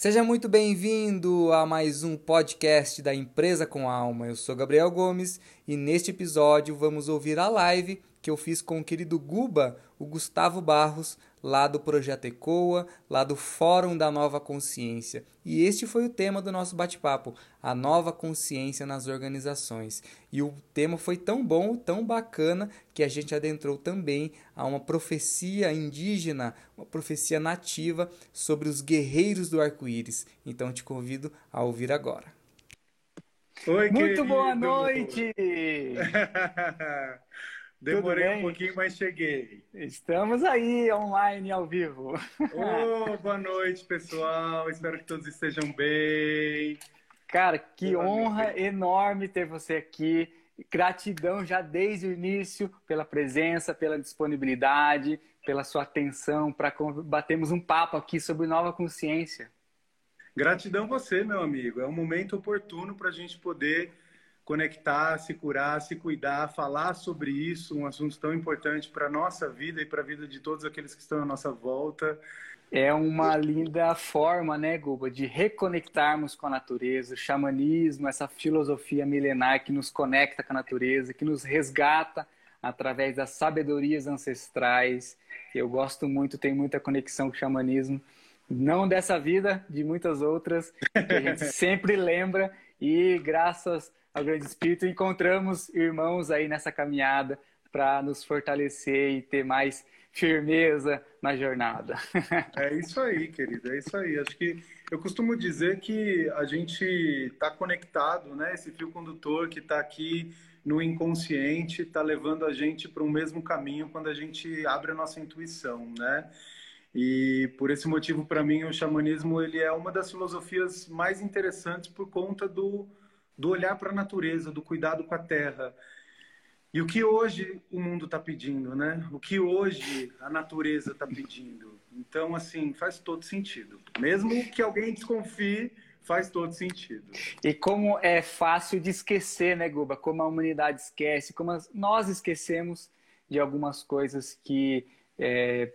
Seja muito bem-vindo a mais um podcast da Empresa com Alma. Eu sou Gabriel Gomes e neste episódio vamos ouvir a live que eu fiz com o querido Guba, o Gustavo Barros, lá do Projeto Ecoa, lá do Fórum da Nova Consciência. E este foi o tema do nosso bate-papo, a nova consciência nas organizações. E o tema foi tão bom, tão bacana, que a gente adentrou também a uma profecia indígena, uma profecia nativa sobre os guerreiros do arco-íris. Então te convido a ouvir agora. Oi, Muito querido. boa noite! Demorei um pouquinho, mas cheguei. Estamos aí, online, ao vivo. Oh, boa noite, pessoal. Espero que todos estejam bem. Cara, que boa honra noite. enorme ter você aqui. Gratidão já desde o início pela presença, pela disponibilidade, pela sua atenção para batermos um papo aqui sobre nova consciência. Gratidão você, meu amigo. É um momento oportuno para a gente poder conectar, se curar, se cuidar, falar sobre isso, um assunto tão importante para a nossa vida e para a vida de todos aqueles que estão à nossa volta. É uma linda forma, né, Guba, de reconectarmos com a natureza, o xamanismo, essa filosofia milenar que nos conecta com a natureza, que nos resgata através das sabedorias ancestrais. Eu gosto muito, tenho muita conexão com o xamanismo, não dessa vida, de muitas outras, que a gente sempre lembra e graças ao Grande Espírito, encontramos irmãos aí nessa caminhada para nos fortalecer e ter mais firmeza na jornada. É isso aí, querido, é isso aí. Acho que eu costumo dizer que a gente está conectado, né? Esse fio condutor que está aqui no inconsciente está levando a gente para o mesmo caminho quando a gente abre a nossa intuição, né? E por esse motivo, para mim, o xamanismo ele é uma das filosofias mais interessantes por conta do do olhar para a natureza, do cuidado com a terra. E o que hoje o mundo está pedindo, né? O que hoje a natureza está pedindo. Então, assim, faz todo sentido. Mesmo que alguém desconfie, faz todo sentido. E como é fácil de esquecer, né, Guba? Como a humanidade esquece, como nós esquecemos de algumas coisas que é,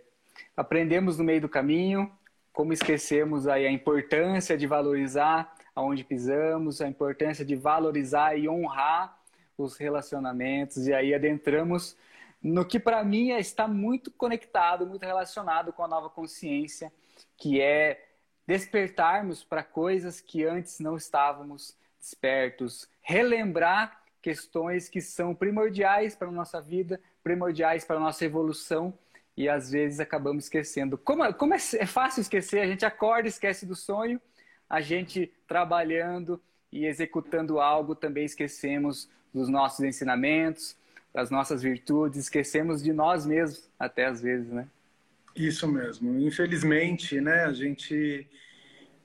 aprendemos no meio do caminho, como esquecemos aí a importância de valorizar aonde pisamos, a importância de valorizar e honrar os relacionamentos. E aí adentramos no que para mim é, está muito conectado, muito relacionado com a nova consciência, que é despertarmos para coisas que antes não estávamos despertos, relembrar questões que são primordiais para a nossa vida, primordiais para a nossa evolução e às vezes acabamos esquecendo. Como, como é, é fácil esquecer, a gente acorda, esquece do sonho a gente trabalhando e executando algo também esquecemos dos nossos ensinamentos, das nossas virtudes, esquecemos de nós mesmos até às vezes, né? Isso mesmo. Infelizmente, né, a gente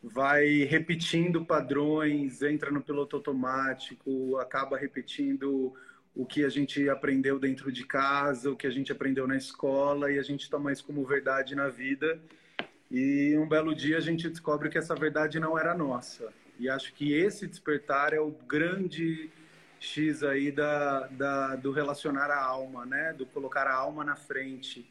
vai repetindo padrões, entra no piloto automático, acaba repetindo o que a gente aprendeu dentro de casa, o que a gente aprendeu na escola e a gente toma isso como verdade na vida e um belo dia a gente descobre que essa verdade não era nossa. E acho que esse despertar é o grande X aí da, da, do relacionar a alma, né? Do colocar a alma na frente.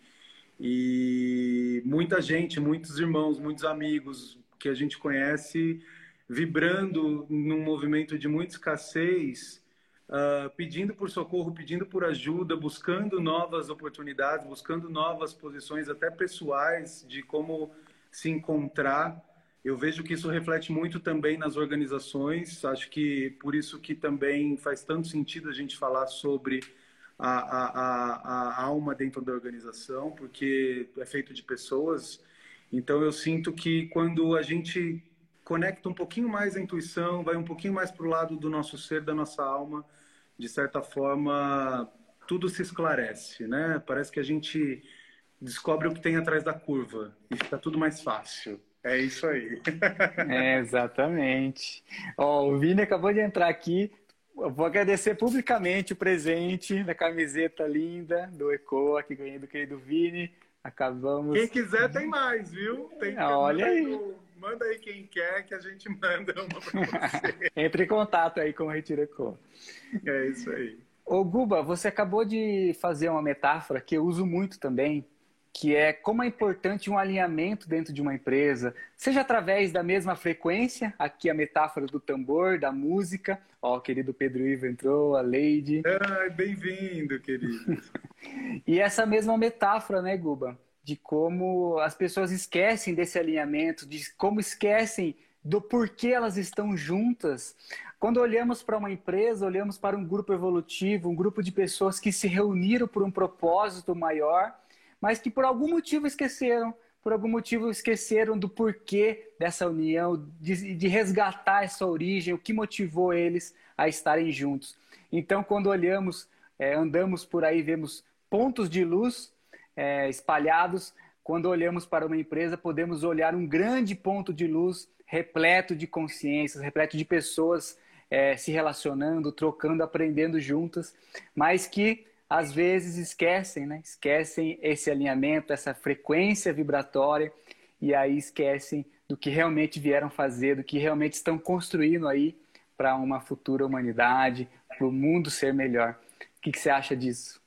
E muita gente, muitos irmãos, muitos amigos que a gente conhece vibrando num movimento de muita escassez, uh, pedindo por socorro, pedindo por ajuda, buscando novas oportunidades, buscando novas posições, até pessoais, de como se encontrar. Eu vejo que isso reflete muito também nas organizações. Acho que por isso que também faz tanto sentido a gente falar sobre a, a, a, a alma dentro da organização, porque é feito de pessoas. Então eu sinto que quando a gente conecta um pouquinho mais a intuição, vai um pouquinho mais para o lado do nosso ser, da nossa alma, de certa forma tudo se esclarece, né? Parece que a gente descobre o que tem atrás da curva e fica tudo mais fácil. É isso aí. é, exatamente. Ó, o Vini acabou de entrar aqui. Eu vou agradecer publicamente o presente da camiseta linda do ECOA que ganhei do querido Vini. Acabamos. Quem quiser tem mais, viu? Tem ah, Olha aí. Manda aí quem quer que a gente manda uma para você. Entre em contato aí com o Retiro ECOA. É isso aí. Ô Guba, você acabou de fazer uma metáfora que eu uso muito também, que é como é importante um alinhamento dentro de uma empresa, seja através da mesma frequência, aqui a metáfora do tambor, da música. Ó, o querido Pedro Ivo entrou, a Leide. Ai, bem-vindo, querido. e essa mesma metáfora, né, Guba? De como as pessoas esquecem desse alinhamento, de como esquecem do porquê elas estão juntas. Quando olhamos para uma empresa, olhamos para um grupo evolutivo, um grupo de pessoas que se reuniram por um propósito maior mas que por algum motivo esqueceram, por algum motivo esqueceram do porquê dessa união, de, de resgatar essa origem, o que motivou eles a estarem juntos. Então, quando olhamos, é, andamos por aí, vemos pontos de luz é, espalhados. Quando olhamos para uma empresa, podemos olhar um grande ponto de luz repleto de consciências, repleto de pessoas é, se relacionando, trocando, aprendendo juntas, mas que às vezes esquecem, né? Esquecem esse alinhamento, essa frequência vibratória e aí esquecem do que realmente vieram fazer, do que realmente estão construindo aí para uma futura humanidade, para o mundo ser melhor. O que, que você acha disso?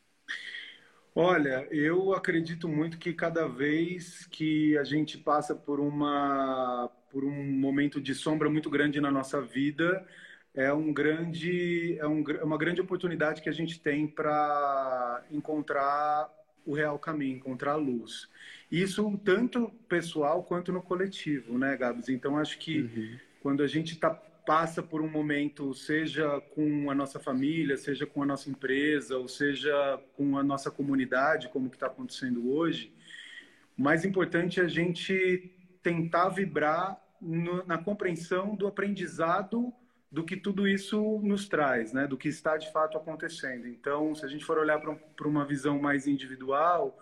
Olha, eu acredito muito que cada vez que a gente passa por uma por um momento de sombra muito grande na nossa vida, é um grande é, um, é uma grande oportunidade que a gente tem para encontrar o real caminho, encontrar a luz. Isso tanto pessoal quanto no coletivo, né, Gabs? Então acho que uhum. quando a gente tá, passa por um momento, seja com a nossa família, seja com a nossa empresa, ou seja com a nossa comunidade, como que está acontecendo hoje, o mais importante é a gente tentar vibrar no, na compreensão do aprendizado do que tudo isso nos traz, né? do que está de fato acontecendo. Então, se a gente for olhar para uma visão mais individual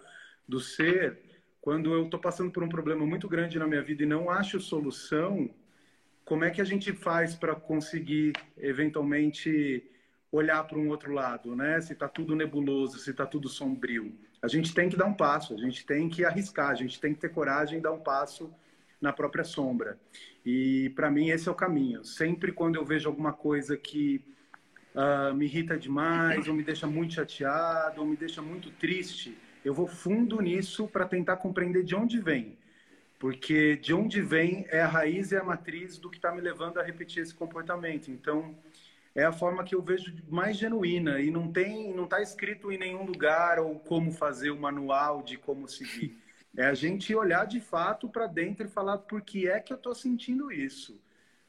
do ser, quando eu estou passando por um problema muito grande na minha vida e não acho solução, como é que a gente faz para conseguir, eventualmente, olhar para um outro lado, né? Se está tudo nebuloso, se está tudo sombrio. A gente tem que dar um passo, a gente tem que arriscar, a gente tem que ter coragem e dar um passo na própria sombra. E para mim esse é o caminho. Sempre quando eu vejo alguma coisa que uh, me irrita demais, ou me deixa muito chateado, ou me deixa muito triste, eu vou fundo nisso para tentar compreender de onde vem. Porque de onde vem é a raiz e a matriz do que está me levando a repetir esse comportamento. Então, é a forma que eu vejo mais genuína e não tem, não está escrito em nenhum lugar ou como fazer o manual de como seguir. É a gente olhar de fato para dentro e falar por que é que eu estou sentindo isso,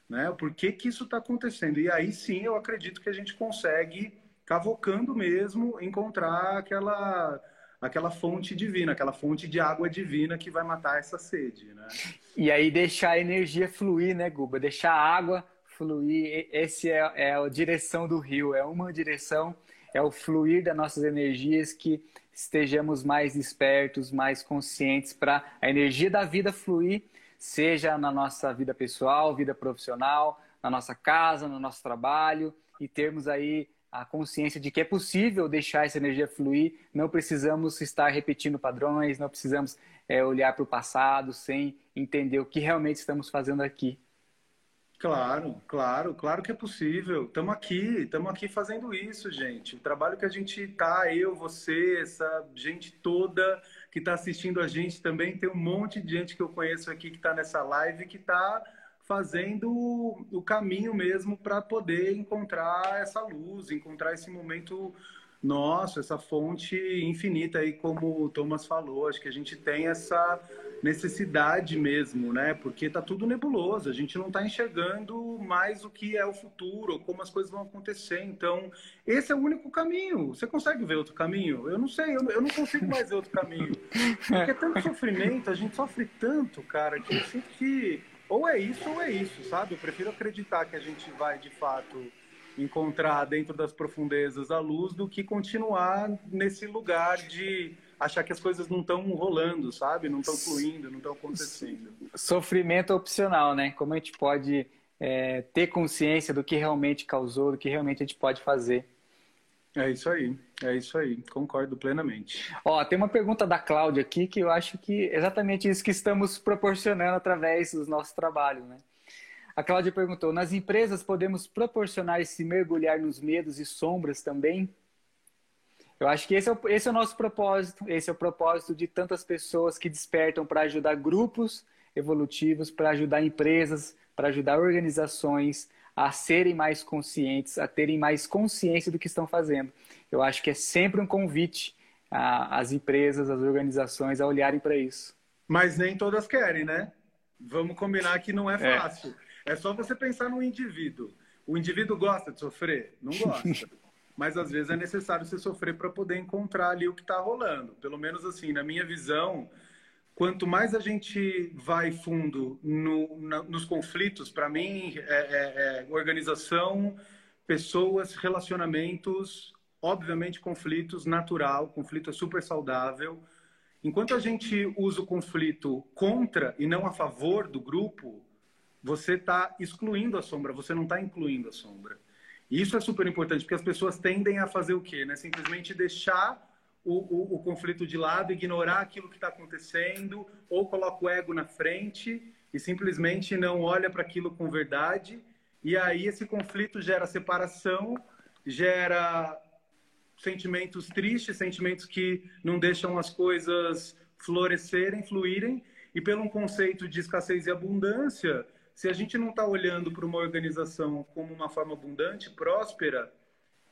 né? Por que que isso está acontecendo? E aí sim eu acredito que a gente consegue, cavocando mesmo, encontrar aquela aquela fonte divina, aquela fonte de água divina que vai matar essa sede, né? E aí deixar a energia fluir, né, Guba? Deixar a água fluir. Esse é, é a direção do rio, é uma direção, é o fluir das nossas energias que estejamos mais espertos, mais conscientes para a energia da vida fluir, seja na nossa vida pessoal, vida profissional, na nossa casa, no nosso trabalho e termos aí a consciência de que é possível deixar essa energia fluir, não precisamos estar repetindo padrões, não precisamos é, olhar para o passado sem entender o que realmente estamos fazendo aqui. Claro, claro, claro que é possível. Estamos aqui, estamos aqui fazendo isso, gente. O trabalho que a gente tá, eu, você, essa gente toda que está assistindo a gente também, tem um monte de gente que eu conheço aqui que está nessa live que está fazendo o caminho mesmo para poder encontrar essa luz, encontrar esse momento nosso, essa fonte infinita aí, como o Thomas falou. Acho que a gente tem essa necessidade mesmo, né? Porque tá tudo nebuloso, a gente não está enxergando mais o que é o futuro, como as coisas vão acontecer. Então, esse é o único caminho. Você consegue ver outro caminho? Eu não sei, eu, não consigo mais ver outro caminho. Porque é tanto sofrimento, a gente sofre tanto, cara, que eu sinto que ou é isso ou é isso, sabe? Eu prefiro acreditar que a gente vai de fato encontrar dentro das profundezas a luz do que continuar nesse lugar de achar que as coisas não estão rolando, sabe? Não estão fluindo, não estão acontecendo. Sofrimento opcional, né? Como a gente pode é, ter consciência do que realmente causou, do que realmente a gente pode fazer. É isso aí, é isso aí, concordo plenamente. Ó, tem uma pergunta da Cláudia aqui que eu acho que é exatamente isso que estamos proporcionando através dos nossos trabalhos, né? A Cláudia perguntou: nas empresas podemos proporcionar esse mergulhar nos medos e sombras também? Eu acho que esse é, o, esse é o nosso propósito, esse é o propósito de tantas pessoas que despertam para ajudar grupos evolutivos, para ajudar empresas, para ajudar organizações a serem mais conscientes, a terem mais consciência do que estão fazendo. Eu acho que é sempre um convite às empresas, às organizações a olharem para isso. Mas nem todas querem, né? Vamos combinar que não é, é. fácil. É, é só você pensar no indivíduo. O indivíduo gosta de sofrer? Não gosta. Mas às vezes é necessário você sofrer para poder encontrar ali o que está rolando. Pelo menos assim, na minha visão, quanto mais a gente vai fundo no, na, nos conflitos, para mim, é, é, é, organização, pessoas, relacionamentos, obviamente conflitos, natural, conflito é super saudável. Enquanto a gente usa o conflito contra e não a favor do grupo, você está excluindo a sombra, você não está incluindo a sombra. Isso é super importante, porque as pessoas tendem a fazer o quê? Né? Simplesmente deixar o, o, o conflito de lado, ignorar aquilo que está acontecendo, ou coloca o ego na frente e simplesmente não olha para aquilo com verdade. E aí esse conflito gera separação, gera sentimentos tristes, sentimentos que não deixam as coisas florescerem, fluírem. E pelo um conceito de escassez e abundância, se a gente não está olhando para uma organização como uma forma abundante, próspera,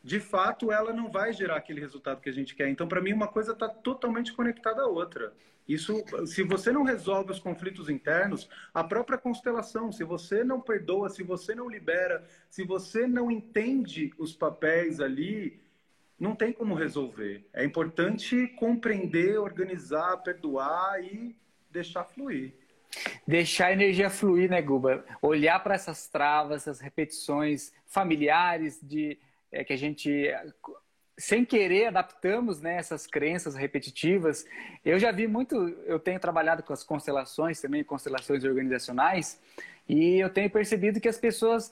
de fato, ela não vai gerar aquele resultado que a gente quer. Então, para mim, uma coisa está totalmente conectada à outra. Isso, se você não resolve os conflitos internos, a própria constelação, se você não perdoa, se você não libera, se você não entende os papéis ali, não tem como resolver. É importante compreender, organizar, perdoar e deixar fluir. Deixar a energia fluir, né, Guba? Olhar para essas travas, essas repetições familiares de é, que a gente sem querer adaptamos né, essas crenças repetitivas. Eu já vi muito, eu tenho trabalhado com as constelações também, constelações organizacionais, e eu tenho percebido que as pessoas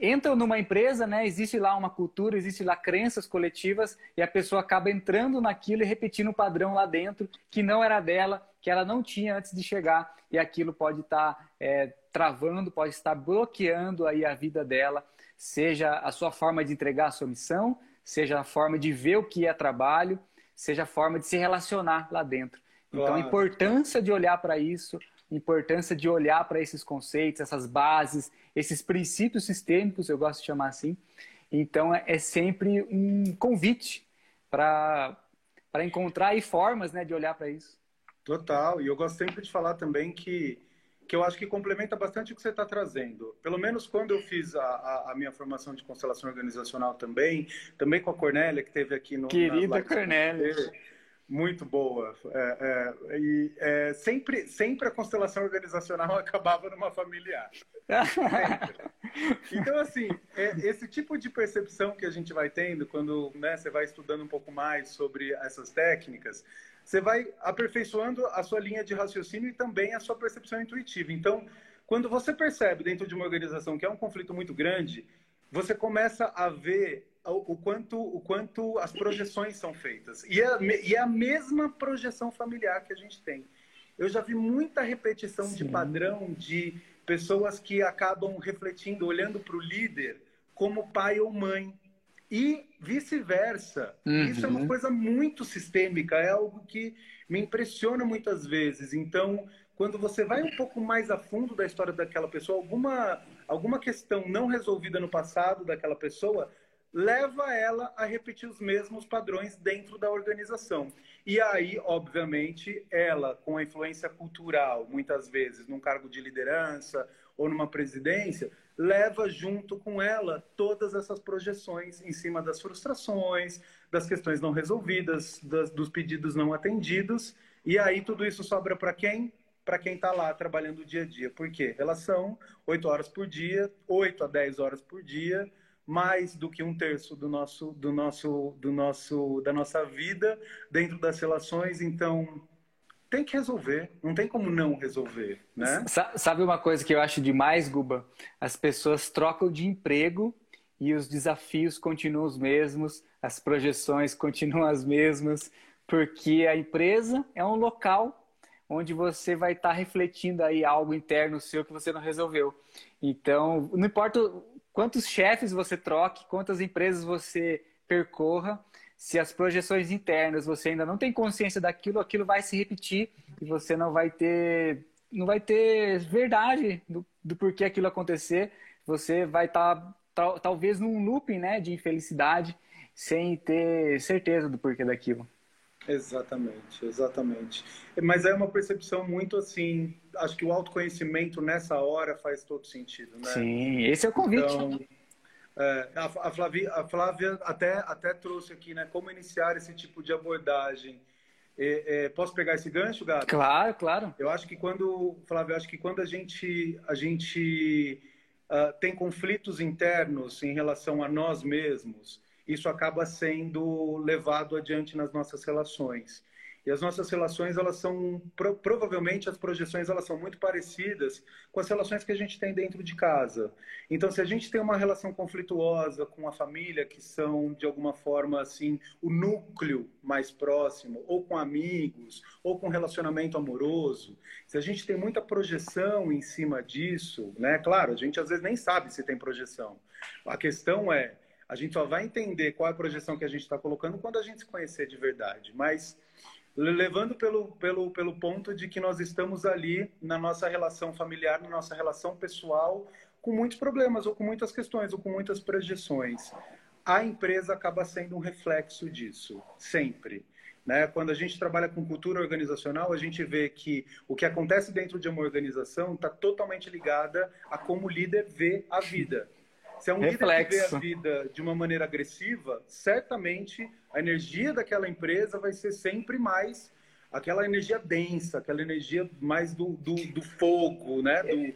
entram numa empresa, né, existe lá uma cultura, existe lá crenças coletivas, e a pessoa acaba entrando naquilo e repetindo o padrão lá dentro que não era dela, que ela não tinha antes de chegar, e aquilo pode estar tá, é, travando, pode estar bloqueando aí a vida dela seja a sua forma de entregar a sua missão, seja a forma de ver o que é trabalho, seja a forma de se relacionar lá dentro. Então, claro. a importância de olhar para isso, a importância de olhar para esses conceitos, essas bases, esses princípios sistêmicos, eu gosto de chamar assim. Então, é, é sempre um convite para encontrar aí formas né, de olhar para isso. Total. E eu gosto sempre de falar também que que eu acho que complementa bastante o que você está trazendo. Pelo menos quando eu fiz a, a, a, minha formação de constelação organizacional também, também com a Cornélia, que teve aqui no. Querida Cornélia. Muito boa. É, é, e é, sempre, sempre a constelação organizacional acabava numa familiar. então, assim, é, esse tipo de percepção que a gente vai tendo quando né, você vai estudando um pouco mais sobre essas técnicas, você vai aperfeiçoando a sua linha de raciocínio e também a sua percepção intuitiva. Então, quando você percebe dentro de uma organização que é um conflito muito grande, você começa a ver o, quanto, o quanto as projeções são feitas. E é, e é a mesma projeção familiar que a gente tem. Eu já vi muita repetição Sim. de padrão de pessoas que acabam refletindo, olhando para o líder como pai ou mãe. E vice-versa. Uhum. Isso é uma coisa muito sistêmica, é algo que me impressiona muitas vezes. Então, quando você vai um pouco mais a fundo da história daquela pessoa, alguma, alguma questão não resolvida no passado daquela pessoa leva ela a repetir os mesmos padrões dentro da organização. E aí, obviamente, ela, com a influência cultural, muitas vezes num cargo de liderança ou numa presidência, leva junto com ela todas essas projeções em cima das frustrações, das questões não resolvidas, das, dos pedidos não atendidos. E aí tudo isso sobra para quem? Para quem está lá trabalhando o dia a dia. Por quê? Relação, 8 horas por dia, 8 a 10 horas por dia, mais do que um terço do nosso, do nosso, do nosso, da nossa vida dentro das relações. Então, tem que resolver, não tem como não resolver, né? Sabe uma coisa que eu acho demais, Guba? As pessoas trocam de emprego e os desafios continuam os mesmos, as projeções continuam as mesmas, porque a empresa é um local onde você vai estar refletindo aí algo interno seu que você não resolveu. Então, não importa quantos chefes você troque, quantas empresas você percorra, se as projeções internas você ainda não tem consciência daquilo, aquilo vai se repetir e você não vai ter não vai ter verdade do, do porquê aquilo acontecer. Você vai estar tá, talvez num looping, né, de infelicidade, sem ter certeza do porquê daquilo. Exatamente, exatamente. Mas é uma percepção muito assim. Acho que o autoconhecimento nessa hora faz todo sentido, né? Sim, esse é o convite. Então, é, a, Flávia, a Flávia até, até trouxe aqui, né? Como iniciar esse tipo de abordagem. É, é, posso pegar esse gancho, Gato? Claro, claro. Eu acho que quando, Flávio, acho que quando a gente, a gente uh, tem conflitos internos em relação a nós mesmos, isso acaba sendo levado adiante nas nossas relações. E as nossas relações, elas são, pro, provavelmente, as projeções, elas são muito parecidas com as relações que a gente tem dentro de casa. Então, se a gente tem uma relação conflituosa com a família, que são, de alguma forma, assim, o núcleo mais próximo, ou com amigos, ou com relacionamento amoroso, se a gente tem muita projeção em cima disso, né? Claro, a gente às vezes nem sabe se tem projeção. A questão é, a gente só vai entender qual é a projeção que a gente está colocando quando a gente se conhecer de verdade. Mas levando pelo, pelo, pelo ponto de que nós estamos ali na nossa relação familiar, na nossa relação pessoal, com muitos problemas, ou com muitas questões, ou com muitas projeções. A empresa acaba sendo um reflexo disso, sempre. Né? Quando a gente trabalha com cultura organizacional, a gente vê que o que acontece dentro de uma organização está totalmente ligada a como o líder vê a vida. Se é um Reflexo. líder que vê a vida de uma maneira agressiva, certamente a energia daquela empresa vai ser sempre mais aquela energia densa, aquela energia mais do, do, do fogo, né? Do...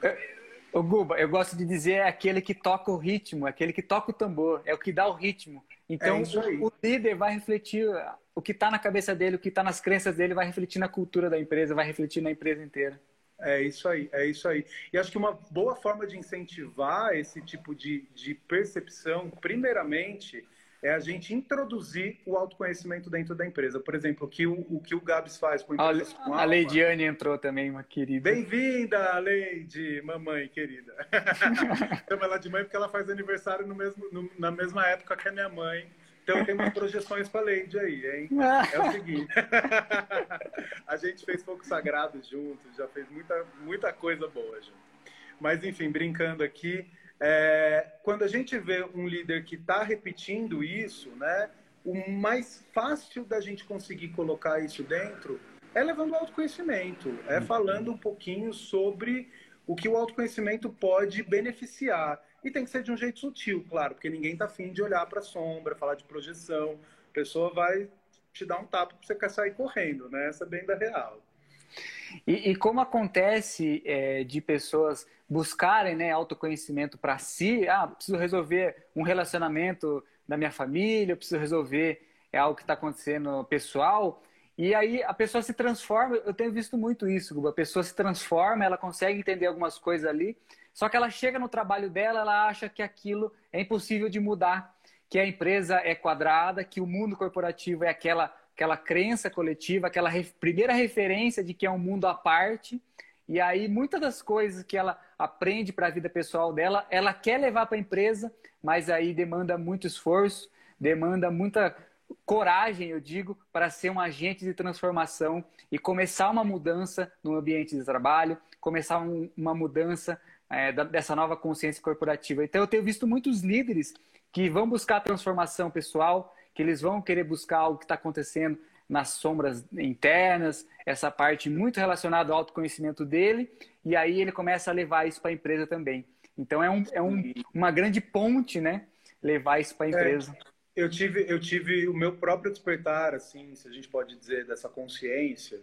O Guba, eu gosto de dizer é aquele que toca o ritmo, é aquele que toca o tambor, é o que dá o ritmo. Então, é o, o líder vai refletir o que está na cabeça dele, o que está nas crenças dele, vai refletir na cultura da empresa, vai refletir na empresa inteira. É isso aí, é isso aí. E acho que uma boa forma de incentivar esse tipo de, de percepção, primeiramente, é a gente introduzir o autoconhecimento dentro da empresa. Por exemplo, o que o, o, que o Gabs faz com empresas a, com A Leidiane entrou também, uma querida. Bem-vinda, Leide, mamãe querida. Chama ela de mãe porque ela faz aniversário no mesmo, no, na mesma época que a minha mãe. Então tem umas projeções para a Leide aí, hein? É o seguinte. a gente fez fogo sagrado juntos, já fez muita, muita coisa boa junto. Mas enfim, brincando aqui, é, quando a gente vê um líder que está repetindo isso, né? O mais fácil da gente conseguir colocar isso dentro é levando o autoconhecimento, é falando um pouquinho sobre o que o autoconhecimento pode beneficiar. E tem que ser de um jeito sutil, claro, porque ninguém tá afim de olhar para sombra, falar de projeção. A pessoa vai te dar um tapa para você quer sair correndo, né? Essa é bem da real. E, e como acontece é, de pessoas buscarem né, autoconhecimento para si, ah, preciso resolver um relacionamento da minha família, preciso resolver é algo que está acontecendo pessoal, e aí a pessoa se transforma, eu tenho visto muito isso, a pessoa se transforma, ela consegue entender algumas coisas ali, só que ela chega no trabalho dela, ela acha que aquilo é impossível de mudar, que a empresa é quadrada, que o mundo corporativo é aquela, aquela crença coletiva, aquela primeira referência de que é um mundo à parte. E aí muitas das coisas que ela aprende para a vida pessoal dela, ela quer levar para a empresa, mas aí demanda muito esforço, demanda muita coragem, eu digo, para ser um agente de transformação e começar uma mudança no ambiente de trabalho, começar um, uma mudança é, dessa nova consciência corporativa. Então, eu tenho visto muitos líderes que vão buscar transformação pessoal, que eles vão querer buscar algo que está acontecendo nas sombras internas, essa parte muito relacionada ao autoconhecimento dele, e aí ele começa a levar isso para a empresa também. Então, é, um, é um, uma grande ponte, né? Levar isso para a é, empresa. É. Eu tive, eu tive o meu próprio despertar, assim, se a gente pode dizer, dessa consciência,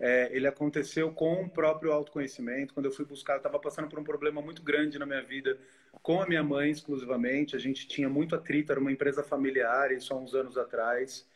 é, ele aconteceu com o próprio autoconhecimento. Quando eu fui buscar, eu estava passando por um problema muito grande na minha vida com a minha mãe exclusivamente. A gente tinha muito atrito, era uma empresa familiar, isso há uns anos atrás.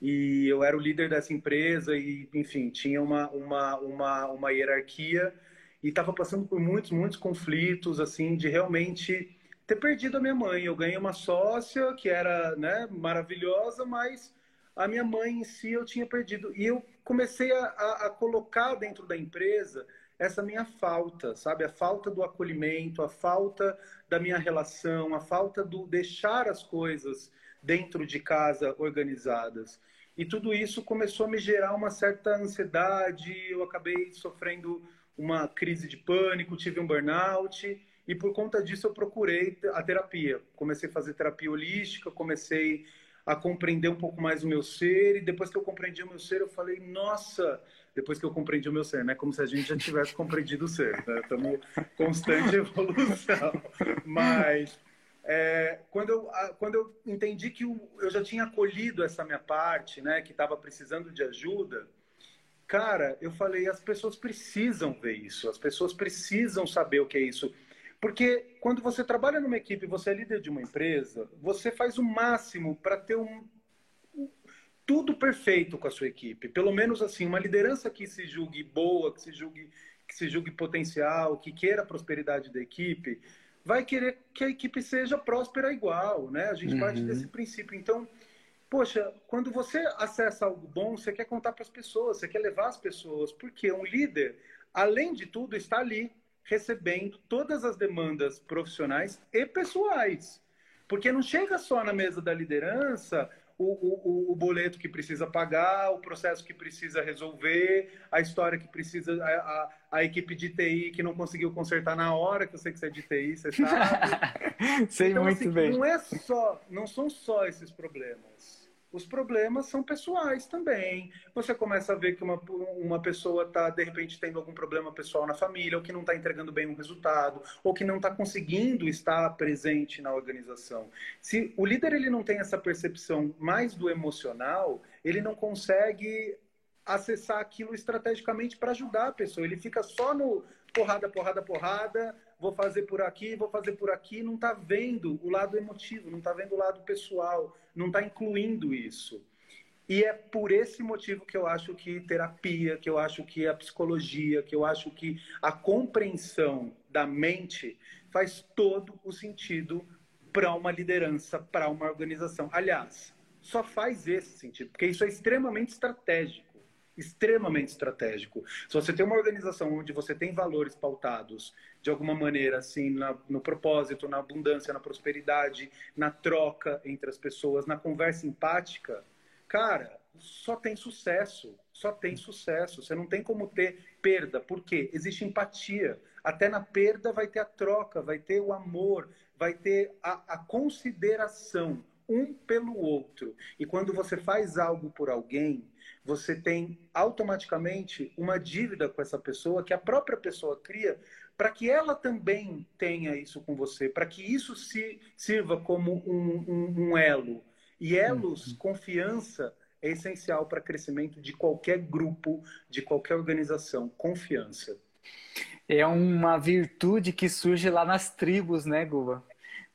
E eu era o líder dessa empresa e, enfim, tinha uma, uma, uma, uma hierarquia e estava passando por muitos, muitos conflitos, assim, de realmente ter perdido a minha mãe. Eu ganhei uma sócia que era né, maravilhosa, mas a minha mãe em si eu tinha perdido. E eu comecei a, a, a, colocar dentro da empresa essa minha falta, sabe? A falta do acolhimento, a falta da minha relação, a falta do deixar as coisas dentro de casa organizadas. E tudo isso começou a me gerar uma certa ansiedade, eu acabei sofrendo uma crise de pânico, tive um burnout e por conta disso eu procurei a terapia. Comecei a fazer terapia holística, comecei a compreender um pouco mais o meu ser e depois que eu compreendi o meu ser, eu falei, nossa, depois que eu compreendi o meu ser, né? Como se a gente já tivesse compreendido o ser, né? Estamos constante evolução. Mas é, quando, eu, quando eu entendi que eu já tinha acolhido essa minha parte, né? Que estava precisando de ajuda, cara, eu falei, as pessoas precisam ver isso, as pessoas precisam saber o que é isso. Porque quando você trabalha numa equipe, você é líder de uma empresa, você faz o máximo para ter um tudo perfeito com a sua equipe. Pelo menos assim, uma liderança que se julgue boa, que se julgue que se julgue potencial, que queira a prosperidade da equipe, vai querer que a equipe seja próspera igual, né? A gente uhum. parte desse princípio. Então, poxa, quando você acessa algo bom, você quer contar para as pessoas, você quer levar as pessoas, porque um líder, além de tudo, está ali recebendo todas as demandas profissionais e pessoais. Porque não chega só na mesa da liderança o, o, o, boleto que precisa pagar, o processo que precisa resolver, a história que precisa, a, a, a, equipe de TI que não conseguiu consertar na hora, que eu sei que você é de TI, você sabe. sei então, muito assim, bem. Não é só, não são só esses problemas os problemas são pessoais também. Você começa a ver que uma, uma pessoa está, de repente, tendo algum problema pessoal na família, ou que não está entregando bem um resultado, ou que não está conseguindo estar presente na organização. Se o líder ele não tem essa percepção mais do emocional, ele não consegue acessar aquilo estrategicamente para ajudar a pessoa. Ele fica só no porrada, porrada, porrada, vou fazer por aqui, vou fazer por aqui, não está vendo o lado emotivo, não está vendo o lado pessoal, não está incluindo isso. E é por esse motivo que eu acho que terapia, que eu acho que a psicologia, que eu acho que a compreensão da mente faz todo o sentido para uma liderança, para uma organização. Aliás, só faz esse sentido, porque isso é extremamente estratégico extremamente estratégico. Se você tem uma organização onde você tem valores pautados de alguma maneira, assim, na, no propósito, na abundância, na prosperidade, na troca entre as pessoas, na conversa empática, cara, só tem sucesso. Só tem sucesso. Você não tem como ter perda. Por quê? Existe empatia. Até na perda vai ter a troca, vai ter o amor, vai ter a, a consideração um pelo outro. E quando você faz algo por alguém, você tem automaticamente uma dívida com essa pessoa que a própria pessoa cria para que ela também tenha isso com você, para que isso se sirva como um, um, um elo. E elos, uhum. confiança, é essencial para crescimento de qualquer grupo, de qualquer organização. Confiança. É uma virtude que surge lá nas tribos, né, Guba?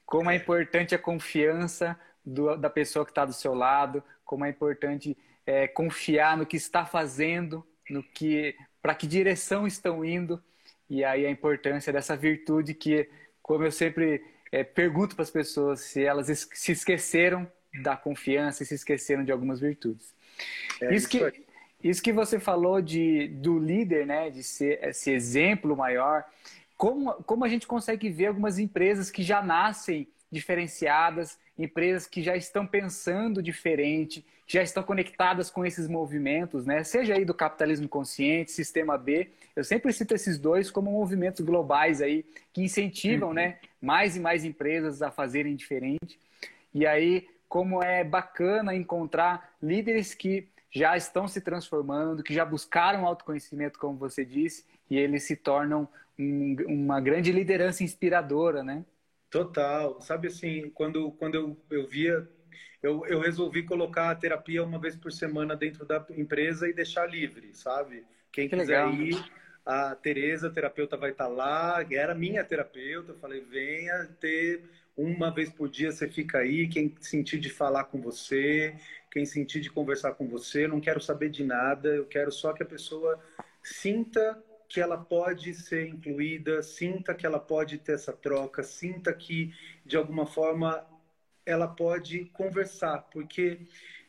Como é importante a confiança do, da pessoa que está do seu lado, como é importante é, confiar no que está fazendo, no que para que direção estão indo e aí a importância dessa virtude que, como eu sempre é, pergunto para as pessoas, se elas es se esqueceram da confiança e se esqueceram de algumas virtudes. É, isso, isso, que, isso que você falou de, do líder, né, de ser esse exemplo maior, como, como a gente consegue ver algumas empresas que já nascem diferenciadas, empresas que já estão pensando diferente, já estão conectadas com esses movimentos, né? Seja aí do capitalismo consciente, sistema B. Eu sempre cito esses dois como movimentos globais aí que incentivam, uhum. né, mais e mais empresas a fazerem diferente. E aí, como é bacana encontrar líderes que já estão se transformando, que já buscaram autoconhecimento, como você disse, e eles se tornam um, uma grande liderança inspiradora, né? Total. Sabe assim, quando, quando eu, eu via eu, eu resolvi colocar a terapia uma vez por semana dentro da empresa e deixar livre, sabe? Quem que quiser legal. ir, a Tereza, a terapeuta, vai estar tá lá. Era minha terapeuta. Eu falei, venha ter uma vez por dia, você fica aí. Quem sentir de falar com você, quem sentir de conversar com você, não quero saber de nada. Eu quero só que a pessoa sinta que ela pode ser incluída, sinta que ela pode ter essa troca, sinta que de alguma forma ela pode conversar, porque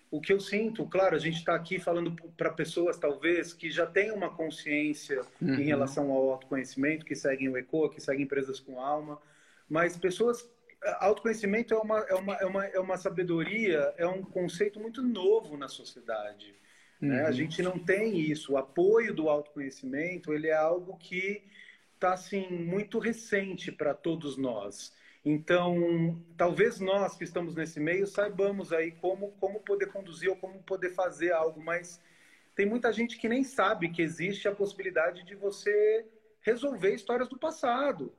o que eu sinto, claro, a gente está aqui falando para pessoas, talvez, que já têm uma consciência uhum. em relação ao autoconhecimento, que seguem o ECO, que seguem empresas com alma, mas pessoas autoconhecimento é uma, é, uma, é, uma, é uma sabedoria, é um conceito muito novo na sociedade. Uhum. Né? A uhum. gente não tem isso. O apoio do autoconhecimento ele é algo que está assim, muito recente para todos nós. Então, talvez nós que estamos nesse meio saibamos aí como, como poder conduzir ou como poder fazer algo, mas tem muita gente que nem sabe que existe a possibilidade de você resolver histórias do passado.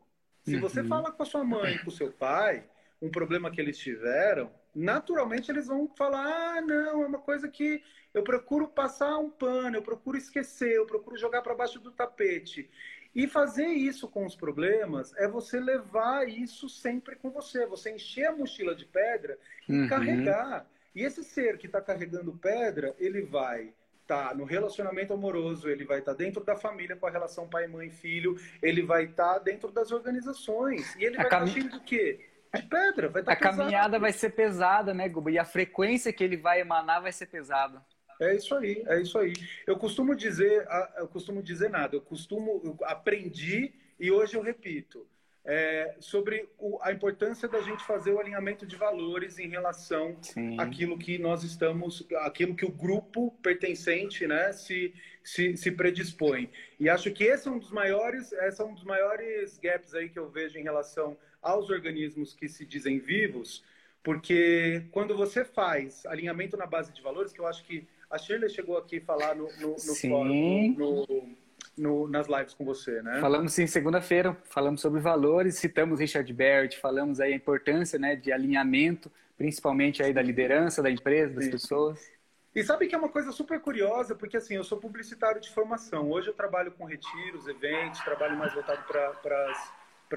Se uhum. você fala com a sua mãe, com o seu pai, um problema que eles tiveram, naturalmente eles vão falar: ah, não, é uma coisa que eu procuro passar um pano, eu procuro esquecer, eu procuro jogar para baixo do tapete. E fazer isso com os problemas é você levar isso sempre com você, você encher a mochila de pedra e uhum. carregar. E esse ser que está carregando pedra, ele vai tá no relacionamento amoroso, ele vai estar tá dentro da família com a relação pai, mãe, filho, ele vai estar tá dentro das organizações. E ele vai estar cam... cheio do quê? De pedra, vai estar tá A pesado. caminhada vai ser pesada, né, Guba? E a frequência que ele vai emanar vai ser pesada. É isso aí, é isso aí. Eu costumo dizer, eu costumo dizer nada, eu costumo, eu aprendi e hoje eu repito é, sobre o, a importância da gente fazer o alinhamento de valores em relação Sim. àquilo que nós estamos, aquilo que o grupo pertencente, né, se, se, se predispõe. E acho que esse é um dos maiores, esse é um dos maiores gaps aí que eu vejo em relação aos organismos que se dizem vivos, porque quando você faz alinhamento na base de valores, que eu acho que a Shirley chegou aqui falar no, no, no fórum, no, nas lives com você, né? Falamos sim, segunda-feira, falamos sobre valores, citamos Richard Barrett, falamos aí a importância né, de alinhamento, principalmente aí da liderança da empresa, das sim. pessoas. E sabe que é uma coisa super curiosa, porque assim, eu sou publicitário de formação. Hoje eu trabalho com retiros, eventos, trabalho mais voltado para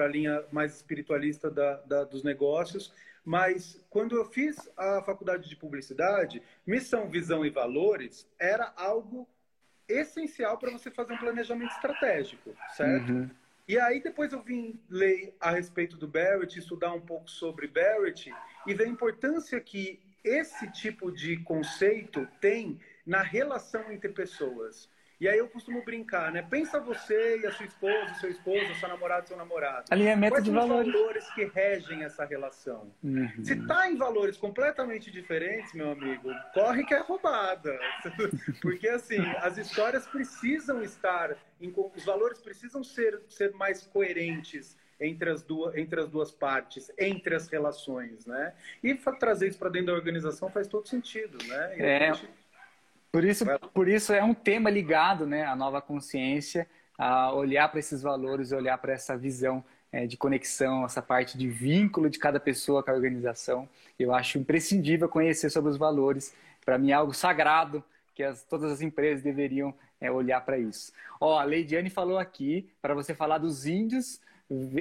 a linha mais espiritualista da, da, dos negócios. Mas quando eu fiz a faculdade de publicidade, missão, visão e valores era algo essencial para você fazer um planejamento estratégico, certo? Uhum. E aí depois eu vim ler a respeito do Barrett, estudar um pouco sobre Barrett e ver a importância que esse tipo de conceito tem na relação entre pessoas. E aí eu costumo brincar, né? Pensa você e a sua esposa, seu esposo, sua namorada, seu namorado. Alinhamento Quais de são valores. os valores que regem essa relação? Uhum. Se está em valores completamente diferentes, meu amigo, corre que é roubada. Porque assim, as histórias precisam estar, em, os valores precisam ser, ser mais coerentes entre as, duas, entre as duas partes, entre as relações, né? E trazer isso para dentro da organização faz todo sentido, né? E é. Gente por isso, por isso é um tema ligado né, à nova consciência, a olhar para esses valores, olhar para essa visão é, de conexão, essa parte de vínculo de cada pessoa com a organização. Eu acho imprescindível conhecer sobre os valores. Para mim é algo sagrado que as, todas as empresas deveriam é, olhar para isso. Ó, a Leidiane falou aqui para você falar dos índios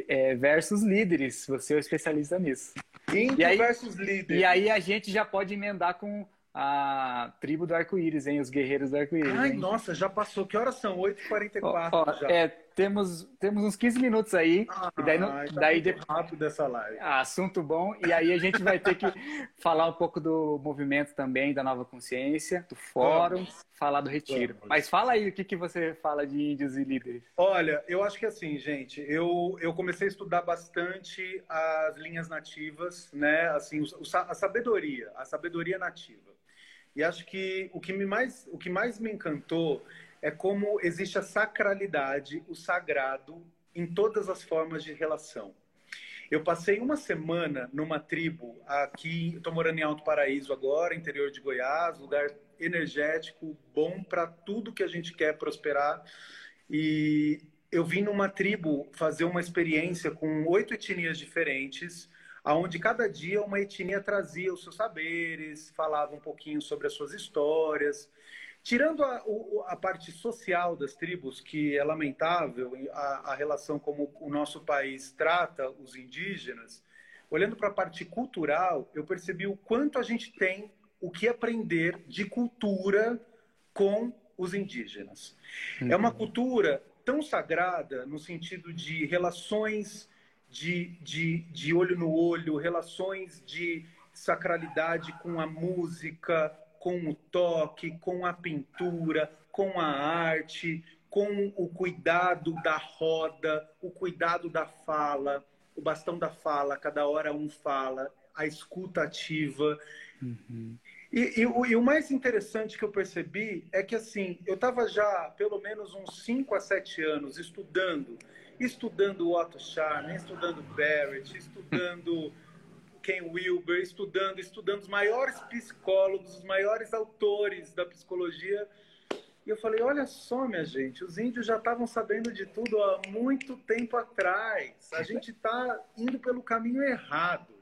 é, versus líderes. Você é o especialista nisso. Índio versus líderes. E aí a gente já pode emendar com a tribo do arco-íris, hein? Os guerreiros do arco-íris. Ai, hein? nossa, já passou. Que horas são? 8h44 já. É, temos, temos uns 15 minutos aí. Ah, e daí, tá daí de... rápido dessa live. Ah, assunto bom. E aí a gente vai ter que falar um pouco do movimento também, da nova consciência, do fórum, Vamos. falar do retiro. Vamos. Mas fala aí o que, que você fala de índios e líderes. Olha, eu acho que assim, gente, eu, eu comecei a estudar bastante as linhas nativas, né? Assim, a sabedoria, a sabedoria nativa. E acho que o que, me mais, o que mais me encantou é como existe a sacralidade, o sagrado, em todas as formas de relação. Eu passei uma semana numa tribo aqui, estou morando em Alto Paraíso agora, interior de Goiás, lugar energético, bom para tudo que a gente quer prosperar. E eu vim numa tribo fazer uma experiência com oito etnias diferentes, aonde cada dia uma etnia trazia os seus saberes, falava um pouquinho sobre as suas histórias. Tirando a, a parte social das tribos, que é lamentável a, a relação como o nosso país trata os indígenas, olhando para a parte cultural, eu percebi o quanto a gente tem o que aprender de cultura com os indígenas. Uhum. É uma cultura tão sagrada no sentido de relações de, de, de olho no olho, relações de sacralidade com a música, com o toque, com a pintura, com a arte, com o cuidado da roda, o cuidado da fala, o bastão da fala, cada hora um fala, a escuta ativa. Uhum. E, e, o, e, o, mais interessante que eu percebi é que, assim, eu estava já pelo menos uns 5 a 7 anos estudando, estudando Otto Scharner, estudando Barrett, estudando Ken Wilber, estudando, estudando os maiores psicólogos, os maiores autores da psicologia. E eu falei, olha só, minha gente, os índios já estavam sabendo de tudo há muito tempo atrás. A gente está indo pelo caminho errado.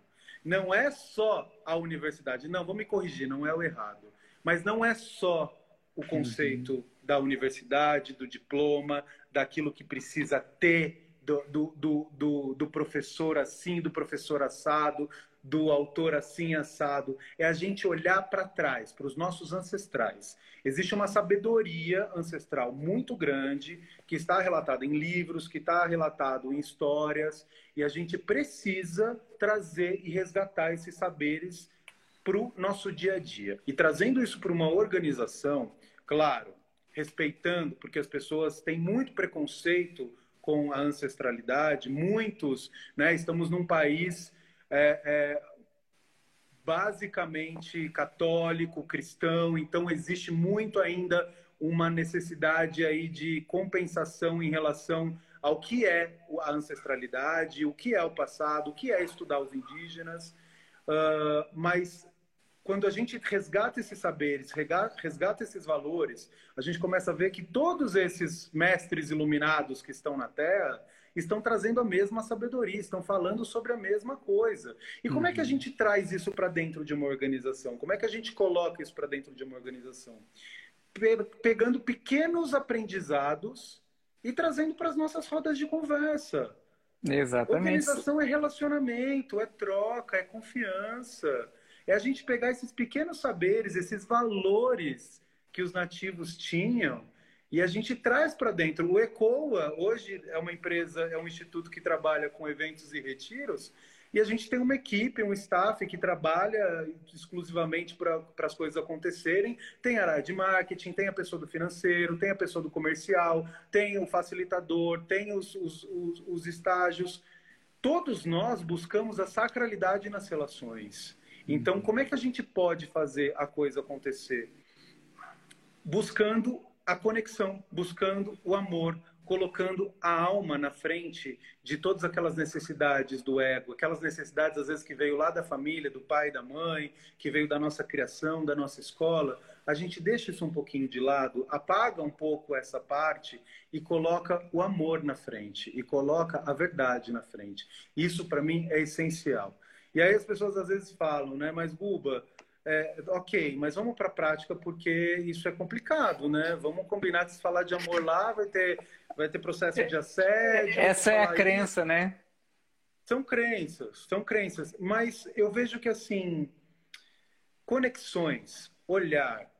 Não é só a universidade. Não, vou me corrigir, não é o errado. Mas não é só o conceito uhum. da universidade, do diploma, daquilo que precisa ter do, do, do, do, do professor assim, do professor assado, do autor assim assado, é a gente olhar para trás, para os nossos ancestrais. Existe uma sabedoria ancestral muito grande que está relatada em livros, que está relatado em histórias, e a gente precisa trazer e resgatar esses saberes para o nosso dia a dia. E trazendo isso para uma organização, claro, respeitando, porque as pessoas têm muito preconceito com a ancestralidade, muitos, né? Estamos num país é, é, basicamente católico, cristão, então existe muito ainda uma necessidade aí de compensação em relação ao que é a ancestralidade, o que é o passado, o que é estudar os indígenas, uh, mas quando a gente resgata esses saberes, resgata esses valores, a gente começa a ver que todos esses mestres iluminados que estão na Terra estão trazendo a mesma sabedoria, estão falando sobre a mesma coisa. E como uhum. é que a uhum. gente traz isso para dentro de uma organização? Como é que a gente coloca isso para dentro de uma organização? Pegando pequenos aprendizados e trazendo para as nossas rodas de conversa. Exatamente. Organização é relacionamento, é troca, é confiança. É a gente pegar esses pequenos saberes, esses valores que os nativos tinham e a gente traz para dentro. O ECOA hoje é uma empresa, é um instituto que trabalha com eventos e retiros, e a gente tem uma equipe, um staff que trabalha exclusivamente para as coisas acontecerem. Tem a área de marketing, tem a pessoa do financeiro, tem a pessoa do comercial, tem o facilitador, tem os, os, os, os estágios. Todos nós buscamos a sacralidade nas relações. Então, como é que a gente pode fazer a coisa acontecer? Buscando a conexão, buscando o amor, colocando a alma na frente de todas aquelas necessidades do ego, aquelas necessidades às vezes que veio lá da família, do pai, da mãe, que veio da nossa criação, da nossa escola, a gente deixa isso um pouquinho de lado, apaga um pouco essa parte e coloca o amor na frente e coloca a verdade na frente. Isso para mim é essencial. E aí as pessoas às vezes falam, né, mas Guba, é, ok, mas vamos para a prática porque isso é complicado, né? Vamos combinar que se falar de amor lá vai ter, vai ter processo de assédio. Essa é a crença, isso. né? São crenças, são crenças. Mas eu vejo que assim, conexões, olhar,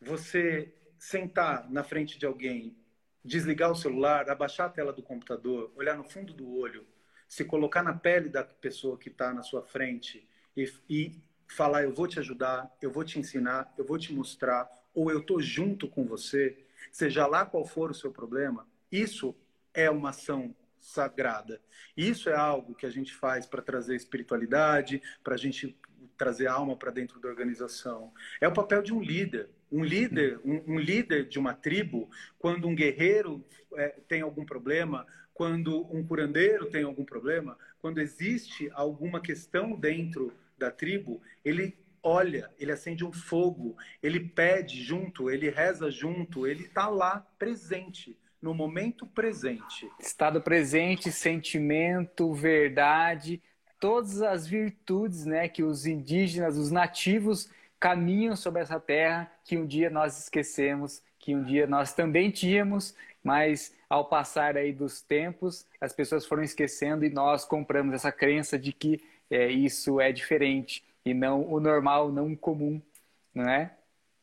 você sentar na frente de alguém, desligar o celular, abaixar a tela do computador, olhar no fundo do olho, se colocar na pele da pessoa que está na sua frente e, e falar eu vou te ajudar, eu vou te ensinar, eu vou te mostrar, ou eu tô junto com você, seja lá qual for o seu problema, isso é uma ação sagrada. Isso é algo que a gente faz para trazer espiritualidade, para a gente trazer alma para dentro da organização. É o papel de um líder. Um líder, um, um líder de uma tribo, quando um guerreiro é, tem algum problema, quando um curandeiro tem algum problema, quando existe alguma questão dentro da tribo, ele olha, ele acende um fogo, ele pede junto, ele reza junto, ele está lá presente, no momento presente. Estado presente, sentimento, verdade, todas as virtudes né, que os indígenas, os nativos caminham sobre essa terra que um dia nós esquecemos, que um dia nós também tínhamos, mas ao passar aí dos tempos, as pessoas foram esquecendo e nós compramos essa crença de que é, isso é diferente e não o normal, não o comum, não é?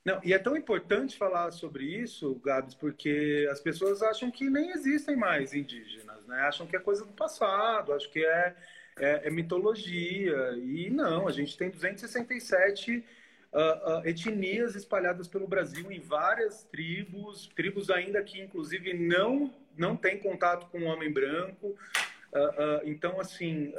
Não, e é tão importante falar sobre isso, Gabs, porque as pessoas acham que nem existem mais indígenas, né? Acham que é coisa do passado, acham que é, é, é mitologia. E não, a gente tem 267 uh, uh, etnias espalhadas pelo Brasil em várias tribos, tribos ainda que inclusive não não têm contato com o homem branco. Uh, então, assim.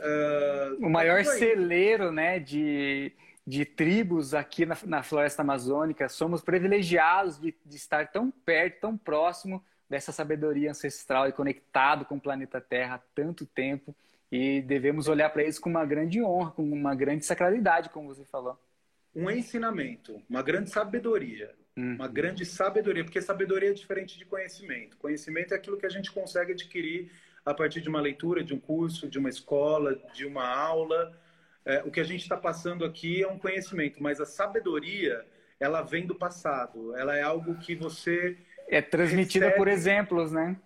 o maior celeiro né, de, de tribos aqui na, na floresta amazônica, somos privilegiados de, de estar tão perto, tão próximo dessa sabedoria ancestral e conectado com o planeta Terra há tanto tempo e devemos olhar para isso com uma grande honra, com uma grande sacralidade, como você falou. Um ensinamento, uma grande sabedoria, uhum. uma grande sabedoria, porque sabedoria é diferente de conhecimento. Conhecimento é aquilo que a gente consegue adquirir a partir de uma leitura, de um curso, de uma escola, de uma aula. É, o que a gente está passando aqui é um conhecimento, mas a sabedoria ela vem do passado. Ela é algo que você é transmitida recebe... por exemplos, né?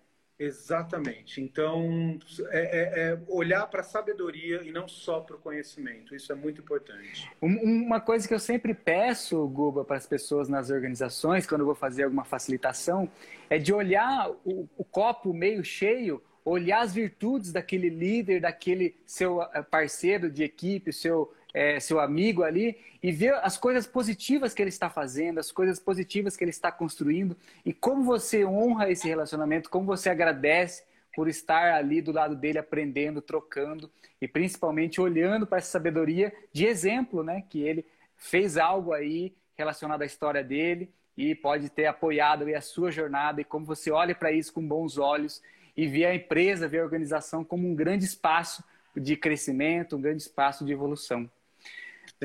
Exatamente. Então, é, é, é olhar para a sabedoria e não só para o conhecimento. Isso é muito importante. Uma coisa que eu sempre peço, Guba, para as pessoas nas organizações, quando eu vou fazer alguma facilitação, é de olhar o, o copo meio cheio, olhar as virtudes daquele líder, daquele seu eh, parceiro de equipe, seu é, seu amigo ali e ver as coisas positivas que ele está fazendo, as coisas positivas que ele está construindo e como você honra esse relacionamento, como você agradece por estar ali do lado dele aprendendo, trocando e principalmente olhando para essa sabedoria de exemplo, né? Que ele fez algo aí relacionado à história dele e pode ter apoiado a sua jornada e como você olha para isso com bons olhos e vê a empresa, vê a organização como um grande espaço de crescimento, um grande espaço de evolução.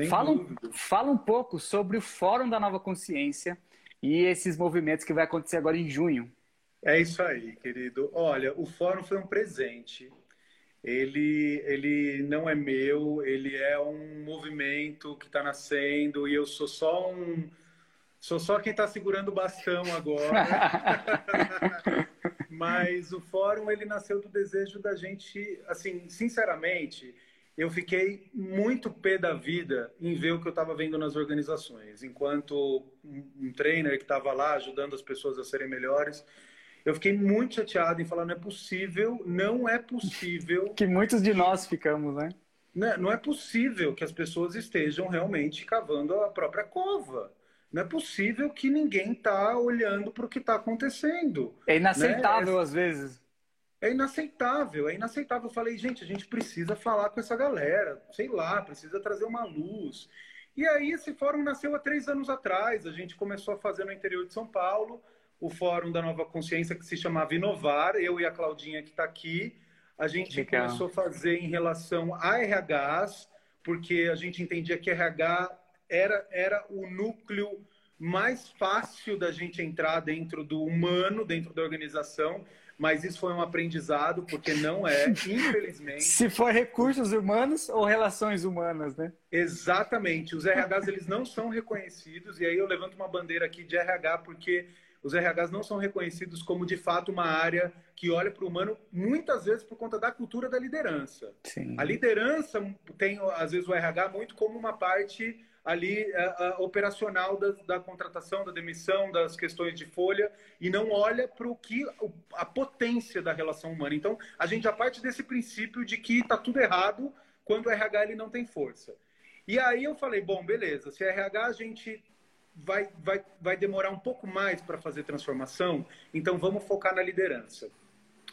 Fala, fala um pouco sobre o Fórum da Nova Consciência e esses movimentos que vai acontecer agora em junho. É isso aí, querido. Olha, o fórum foi um presente. Ele, ele não é meu, ele é um movimento que está nascendo e eu sou só um. Sou só quem está segurando o bastão agora. Mas o fórum ele nasceu do desejo da gente, assim, sinceramente, eu fiquei muito pé da vida em ver o que eu estava vendo nas organizações. Enquanto um trainer que estava lá ajudando as pessoas a serem melhores, eu fiquei muito chateado em falar: não é possível, não é possível. que muitos de nós ficamos, né? Não é, não é possível que as pessoas estejam realmente cavando a própria cova. Não é possível que ninguém está olhando para o que está acontecendo. É inaceitável né? às vezes. É inaceitável, é inaceitável. Eu falei, gente, a gente precisa falar com essa galera, sei lá, precisa trazer uma luz. E aí esse fórum nasceu há três anos atrás. A gente começou a fazer no interior de São Paulo o fórum da Nova Consciência que se chamava Inovar. Eu e a Claudinha que está aqui, a gente Legal. começou a fazer em relação a RHs, porque a gente entendia que RH era, era o núcleo mais fácil da gente entrar dentro do humano, dentro da organização mas isso foi um aprendizado, porque não é, infelizmente. Se for recursos humanos ou relações humanas, né? Exatamente. Os RHs eles não são reconhecidos, e aí eu levanto uma bandeira aqui de RH, porque os RHs não são reconhecidos como de fato uma área que olha para o humano, muitas vezes por conta da cultura da liderança. Sim. A liderança tem, às vezes, o RH muito como uma parte ali uh, uh, operacional da, da, contratação, da demissão, das questões de folha e não olha para o que a potência da relação humana. Então, a gente já parte desse princípio de que está tudo errado quando o RH ele não tem força. E aí eu falei, bom, beleza, se RH a gente vai, vai, vai demorar um pouco mais para fazer transformação, então vamos focar na liderança.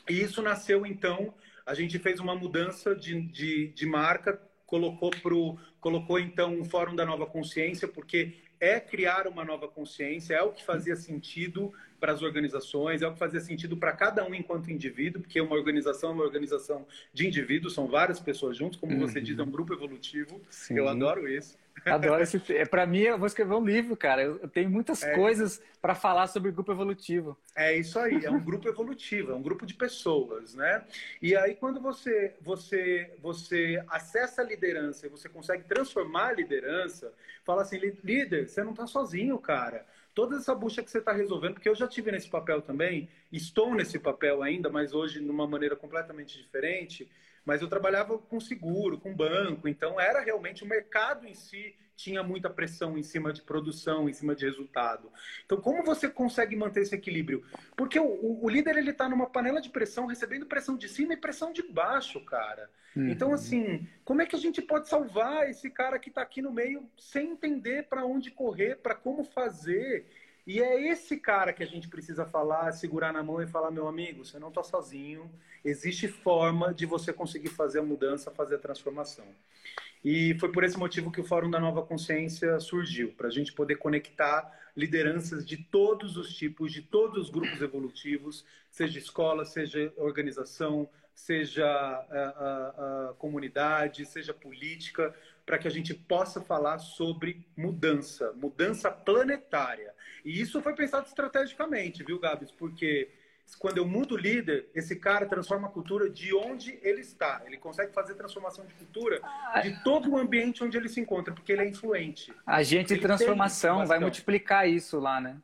E isso nasceu, então, a gente fez uma mudança de, de, de marca colocou, pro, colocou então o Fórum da Nova Consciência, porque é criar uma nova consciência, é o que fazia sentido para as organizações, é o que fazia sentido para cada um enquanto indivíduo, porque uma organização é uma organização de indivíduos, são várias pessoas juntos, como uhum. você diz, é um grupo evolutivo. Sim. Eu adoro isso. Adoro esse. É, para mim, eu vou escrever um livro, cara. Eu tenho muitas é, coisas para falar sobre grupo evolutivo. É isso aí, é um grupo evolutivo, é um grupo de pessoas, né? E aí, quando você, você, você acessa a liderança e você consegue transformar a liderança, fala assim: líder, você não está sozinho, cara. Toda essa bucha que você está resolvendo, porque eu já tive nesse papel também, estou nesse papel ainda, mas hoje de uma maneira completamente diferente mas eu trabalhava com seguro, com banco, então era realmente o mercado em si tinha muita pressão em cima de produção, em cima de resultado. Então, como você consegue manter esse equilíbrio? Porque o, o líder ele está numa panela de pressão, recebendo pressão de cima e pressão de baixo, cara. Uhum. Então, assim, como é que a gente pode salvar esse cara que está aqui no meio sem entender para onde correr, para como fazer? E é esse cara que a gente precisa falar, segurar na mão e falar, meu amigo, você não está sozinho, existe forma de você conseguir fazer a mudança, fazer a transformação. E foi por esse motivo que o Fórum da Nova Consciência surgiu, para a gente poder conectar lideranças de todos os tipos, de todos os grupos evolutivos, seja escola, seja organização, seja a, a, a comunidade, seja política, para que a gente possa falar sobre mudança, mudança planetária. E isso foi pensado estrategicamente, viu, Gabs? Porque quando eu mudo o líder, esse cara transforma a cultura de onde ele está. Ele consegue fazer transformação de cultura ah, de todo o ambiente onde ele se encontra, porque ele é influente. Agente de transformação vai multiplicar isso lá, né?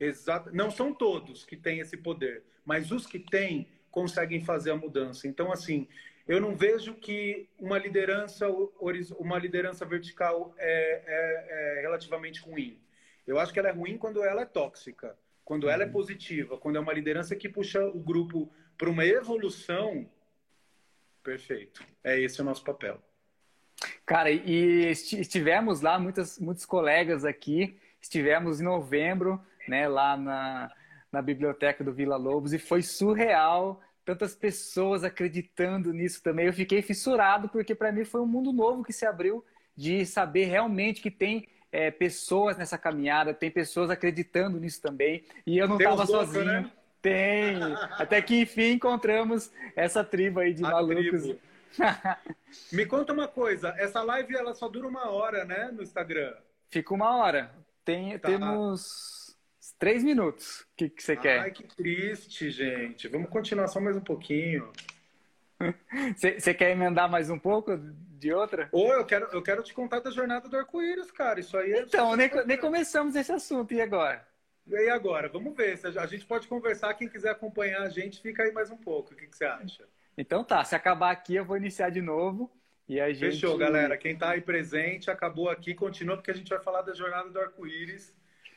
Exato. Não são todos que têm esse poder, mas os que têm conseguem fazer a mudança. Então, assim, eu não vejo que uma liderança, uma liderança vertical é, é, é relativamente ruim. Eu acho que ela é ruim quando ela é tóxica. Quando ela é uhum. positiva, quando é uma liderança que puxa o grupo para uma evolução, perfeito. É esse o nosso papel. Cara, e estivemos lá, muitas, muitos colegas aqui, estivemos em novembro, né, lá na, na biblioteca do Vila Lobos, e foi surreal, tantas pessoas acreditando nisso também. Eu fiquei fissurado, porque para mim foi um mundo novo que se abriu, de saber realmente que tem é, pessoas nessa caminhada, tem pessoas acreditando nisso também. E eu não estava sozinho. Né? Tem. Até que enfim encontramos essa tribo aí de A malucos. Me conta uma coisa, essa live ela só dura uma hora, né, no Instagram? Fica uma hora. Tem, tá. Temos três minutos. O que, que você Ai, quer? Ai, que triste, gente. Vamos continuar só mais um pouquinho. Você quer emendar mais um pouco de outra? Ou eu quero, eu quero te contar da jornada do arco-íris, cara. Isso aí é Então, nem, nem começamos esse assunto. E agora? E agora? Vamos ver. A gente pode conversar. Quem quiser acompanhar a gente, fica aí mais um pouco. O que, que você acha? Então tá. Se acabar aqui, eu vou iniciar de novo. E a gente... Fechou, galera. Quem tá aí presente, acabou aqui, continua, porque a gente vai falar da jornada do arco-íris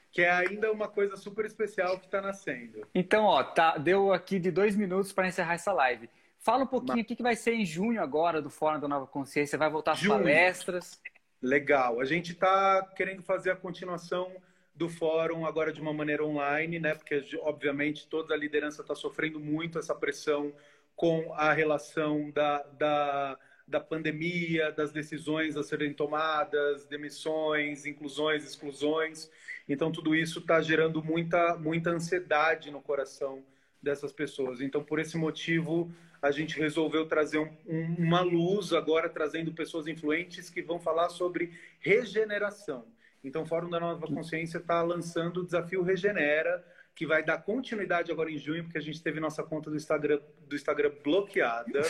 que é ainda uma coisa super especial que está nascendo. Então, ó, tá, deu aqui de dois minutos para encerrar essa live. Fala um pouquinho o que, que vai ser em junho agora do Fórum da Nova Consciência. Vai voltar as palestras? Legal. A gente está querendo fazer a continuação do fórum agora de uma maneira online, né? Porque obviamente toda a liderança está sofrendo muito essa pressão com a relação da, da, da pandemia, das decisões a serem tomadas, demissões, inclusões, exclusões. Então tudo isso está gerando muita muita ansiedade no coração dessas pessoas. Então por esse motivo a gente resolveu trazer um, um, uma luz agora, trazendo pessoas influentes que vão falar sobre regeneração. Então, o Fórum da Nova Consciência está lançando o desafio Regenera, que vai dar continuidade agora em junho, porque a gente teve nossa conta do Instagram, do Instagram bloqueada.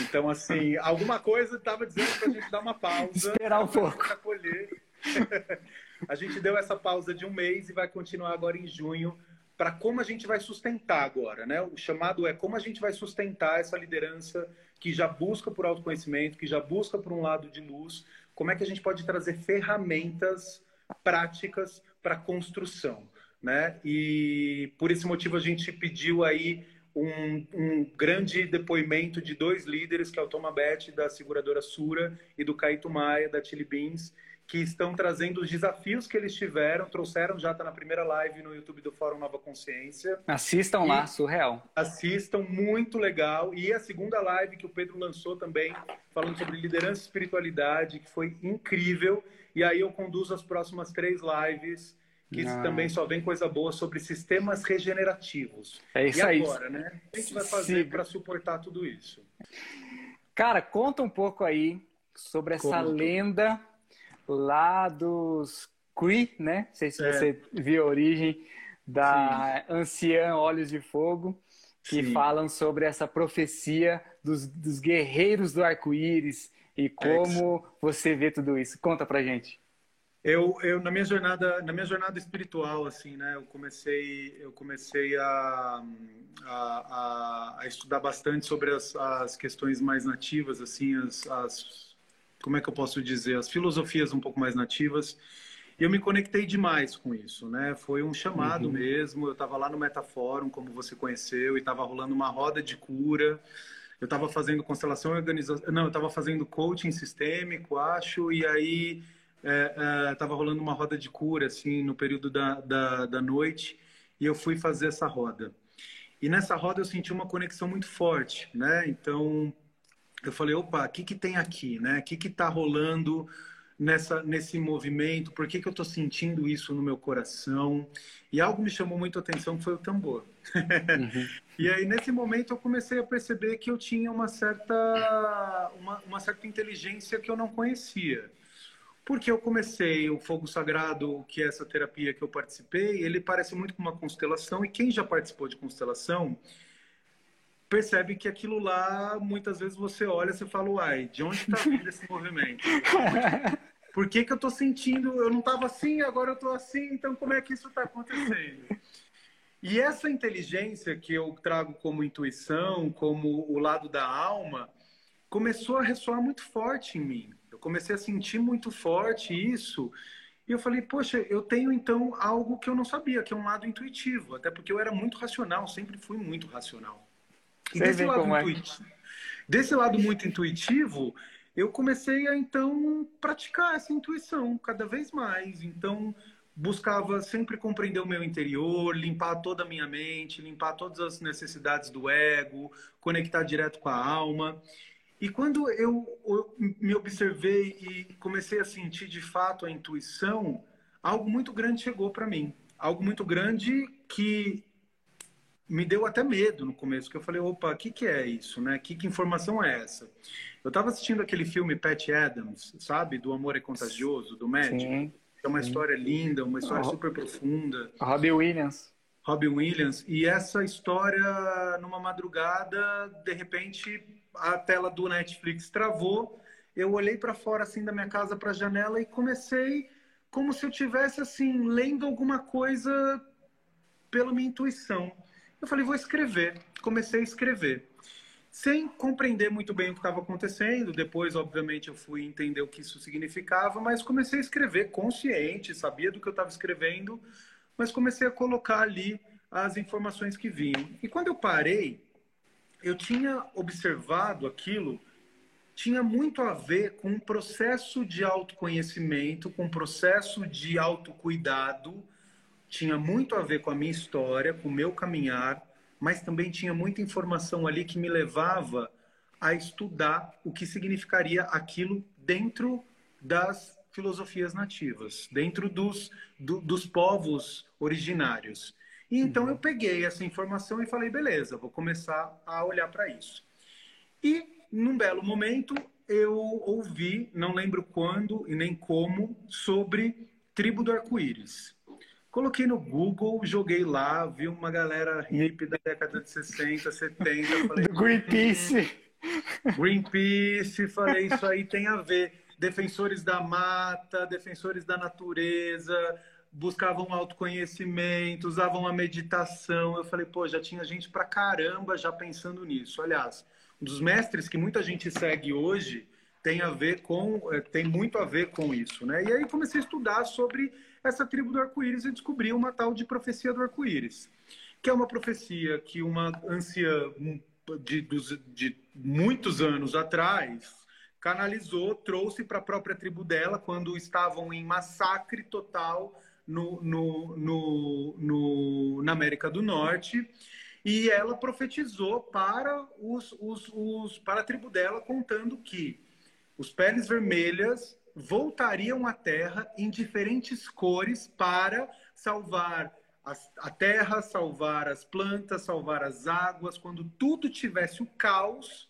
Então, assim, alguma coisa estava dizendo para a gente dar uma pausa. Esperar um pouco. a gente deu essa pausa de um mês e vai continuar agora em junho para como a gente vai sustentar agora, né? O chamado é como a gente vai sustentar essa liderança que já busca por autoconhecimento, que já busca por um lado de luz, como é que a gente pode trazer ferramentas práticas para construção, né? E por esse motivo a gente pediu aí um, um, grande depoimento de dois líderes, que é o Tomabete, da seguradora Sura, e do Caíto Maia, da Chili Beans, que estão trazendo os desafios que eles tiveram, trouxeram, já está na primeira live no YouTube do Fórum Nova Consciência. Assistam e lá, surreal. Assistam, muito legal. E a segunda live que o Pedro lançou também, falando sobre liderança e espiritualidade, que foi incrível. E aí eu conduzo as próximas três lives, que ah. também só vem coisa boa sobre sistemas regenerativos. É isso e aí. agora, né? O que a gente vai fazer para suportar tudo isso? Cara, conta um pouco aí sobre essa lenda lá dos Cree, né? Não sei se é. você viu a origem da Sim. anciã Olhos de Fogo, que Sim. falam sobre essa profecia dos, dos guerreiros do arco-íris e como é você vê tudo isso. Conta pra gente. Eu, eu na minha jornada na minha jornada espiritual assim né eu comecei eu comecei a, a, a estudar bastante sobre as, as questões mais nativas assim as, as como é que eu posso dizer, as filosofias um pouco mais nativas. E eu me conectei demais com isso, né? Foi um chamado uhum. mesmo. Eu estava lá no Metaforum, como você conheceu, e estava rolando uma roda de cura. Eu estava fazendo constelação e organização. Não, eu estava fazendo coaching sistêmico, acho. E aí estava é, é, rolando uma roda de cura, assim, no período da, da, da noite, e eu fui fazer essa roda. E nessa roda eu senti uma conexão muito forte, né? Então, eu falei, opa, o que, que tem aqui, né? O que está rolando nessa, nesse movimento? Por que, que eu estou sentindo isso no meu coração? E algo me chamou muito a atenção, que foi o tambor. Uhum. e aí, nesse momento, eu comecei a perceber que eu tinha uma certa, uma, uma certa inteligência que eu não conhecia. Porque eu comecei o Fogo Sagrado, que é essa terapia que eu participei, ele parece muito com uma constelação, e quem já participou de constelação percebe que aquilo lá, muitas vezes você olha e fala, uai, de onde está vindo esse movimento? Por que, que eu estou sentindo, eu não estava assim, agora eu estou assim, então como é que isso está acontecendo? E essa inteligência que eu trago como intuição, como o lado da alma, começou a ressoar muito forte em mim. Eu comecei a sentir muito forte isso. E eu falei, poxa, eu tenho então algo que eu não sabia, que é um lado intuitivo. Até porque eu era muito racional, sempre fui muito racional. E desse lado, é. desse lado muito intuitivo, eu comecei a então praticar essa intuição cada vez mais. Então, buscava sempre compreender o meu interior, limpar toda a minha mente, limpar todas as necessidades do ego, conectar direto com a alma. E quando eu, eu me observei e comecei a sentir de fato a intuição, algo muito grande chegou para mim. Algo muito grande que me deu até medo no começo, que eu falei, opa, o que, que é isso, né? Que, que informação é essa? Eu estava assistindo aquele filme Pat Adams, sabe? Do Amor é Contagioso, do médico. Sim, é uma sim. história linda, uma história oh, super profunda. Robbie Williams. Robbie Williams. E essa história, numa madrugada, de repente, a tela do Netflix travou. Eu olhei para fora, assim, da minha casa, para a janela e comecei como se eu tivesse, assim, lendo alguma coisa pela minha intuição. Eu falei, vou escrever. Comecei a escrever. Sem compreender muito bem o que estava acontecendo. Depois, obviamente, eu fui entender o que isso significava, mas comecei a escrever consciente, sabia do que eu estava escrevendo, mas comecei a colocar ali as informações que vinham. E quando eu parei, eu tinha observado aquilo tinha muito a ver com um processo de autoconhecimento, com um processo de autocuidado, tinha muito a ver com a minha história, com o meu caminhar, mas também tinha muita informação ali que me levava a estudar o que significaria aquilo dentro das filosofias nativas, dentro dos, do, dos povos originários. E então uhum. eu peguei essa informação e falei, beleza, vou começar a olhar para isso. E num belo momento eu ouvi, não lembro quando e nem como, sobre tribo do arco-íris. Coloquei no Google, joguei lá, vi uma galera hippie da década de 60, 70. Falei, Greenpeace. Greenpeace, falei, isso aí tem a ver. Defensores da mata, defensores da natureza, buscavam autoconhecimento, usavam a meditação. Eu falei, pô, já tinha gente pra caramba já pensando nisso. Aliás, um dos mestres que muita gente segue hoje tem a ver com, eh, tem muito a ver com isso, né? E aí comecei a estudar sobre essa tribo do arco-íris e descobri uma tal de profecia do arco-íris, que é uma profecia que uma anciã de, de muitos anos atrás canalizou, trouxe para a própria tribo dela quando estavam em massacre total no, no, no, no, na América do Norte. E ela profetizou para, os, os, os, para a tribo dela, contando que os peles vermelhas voltariam à Terra em diferentes cores para salvar a terra, salvar as plantas, salvar as águas. Quando tudo tivesse o caos,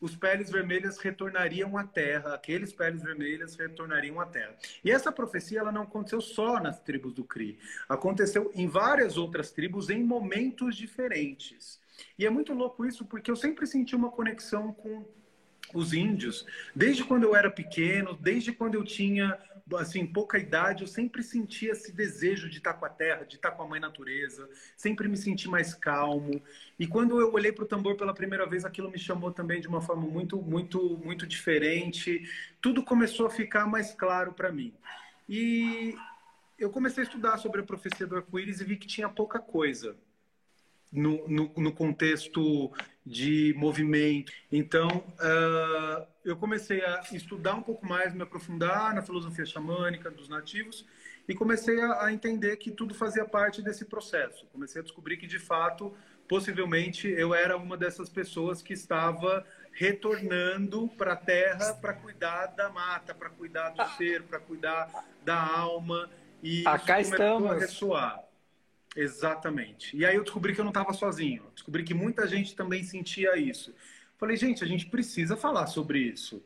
os peles vermelhas retornariam à terra, aqueles peles vermelhas retornariam à terra. E essa profecia ela não aconteceu só nas tribos do Cri, aconteceu em várias outras tribos em momentos diferentes. E é muito louco isso porque eu sempre senti uma conexão com os índios. Desde quando eu era pequeno, desde quando eu tinha assim pouca idade, eu sempre sentia esse desejo de estar com a terra, de estar com a mãe natureza, sempre me senti mais calmo. E quando eu olhei para o tambor pela primeira vez, aquilo me chamou também de uma forma muito, muito, muito diferente. Tudo começou a ficar mais claro para mim. E eu comecei a estudar sobre a profecia do arco-íris e vi que tinha pouca coisa. No, no, no contexto de movimento. Então, uh, eu comecei a estudar um pouco mais, me aprofundar na filosofia xamânica dos nativos e comecei a, a entender que tudo fazia parte desse processo. Comecei a descobrir que, de fato, possivelmente eu era uma dessas pessoas que estava retornando para a terra para cuidar da mata, para cuidar do ser, para cuidar da alma. E ah, cá estamos. a ressoar. Exatamente. E aí eu descobri que eu não estava sozinho. Descobri que muita gente também sentia isso. Falei, gente, a gente precisa falar sobre isso.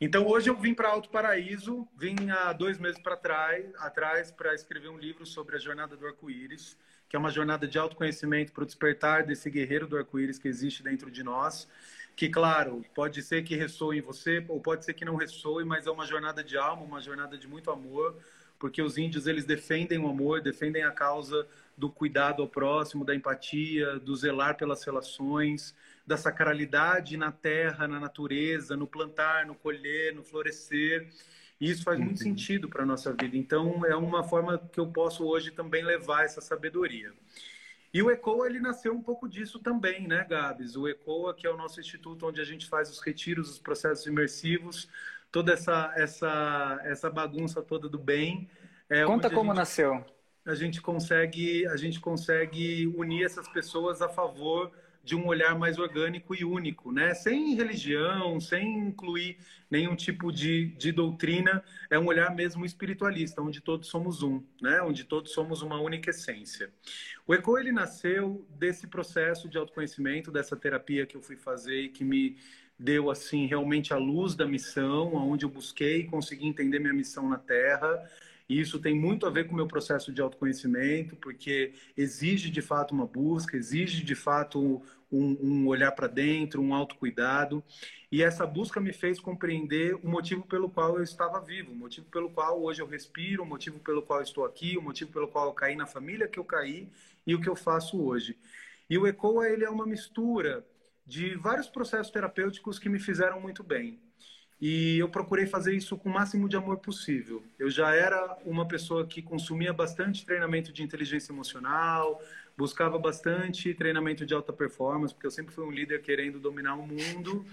Então hoje eu vim para Alto Paraíso, vim há dois meses para trás, atrás para escrever um livro sobre a jornada do arco-íris, que é uma jornada de autoconhecimento para o despertar desse guerreiro do arco-íris que existe dentro de nós. Que, claro, pode ser que ressoe em você, ou pode ser que não ressoe, mas é uma jornada de alma, uma jornada de muito amor, porque os índios eles defendem o amor, defendem a causa do cuidado ao próximo, da empatia, do zelar pelas relações, da sacralidade na terra, na natureza, no plantar, no colher, no florescer. E isso faz muito uhum. sentido para a nossa vida. Então, é uma forma que eu posso hoje também levar essa sabedoria. E o ECOA, ele nasceu um pouco disso também, né, Gabs? O ECOA, que é o nosso instituto onde a gente faz os retiros, os processos imersivos, toda essa, essa, essa bagunça toda do bem. É Conta como gente, nasceu. A gente consegue a gente consegue unir essas pessoas a favor de um olhar mais orgânico e único, né? Sem religião, sem incluir nenhum tipo de, de doutrina, é um olhar mesmo espiritualista, onde todos somos um, né? Onde todos somos uma única essência. O ECO ele nasceu desse processo de autoconhecimento, dessa terapia que eu fui fazer e que me deu assim realmente a luz da missão, onde eu busquei conseguir entender minha missão na Terra. E isso tem muito a ver com o meu processo de autoconhecimento, porque exige de fato uma busca, exige de fato um, um olhar para dentro, um autocuidado. E essa busca me fez compreender o motivo pelo qual eu estava vivo, o motivo pelo qual hoje eu respiro, o motivo pelo qual estou aqui, o motivo pelo qual eu caí na família que eu caí e o que eu faço hoje. E o ECOA ele é uma mistura de vários processos terapêuticos que me fizeram muito bem. E eu procurei fazer isso com o máximo de amor possível. Eu já era uma pessoa que consumia bastante treinamento de inteligência emocional, buscava bastante treinamento de alta performance, porque eu sempre fui um líder querendo dominar o mundo.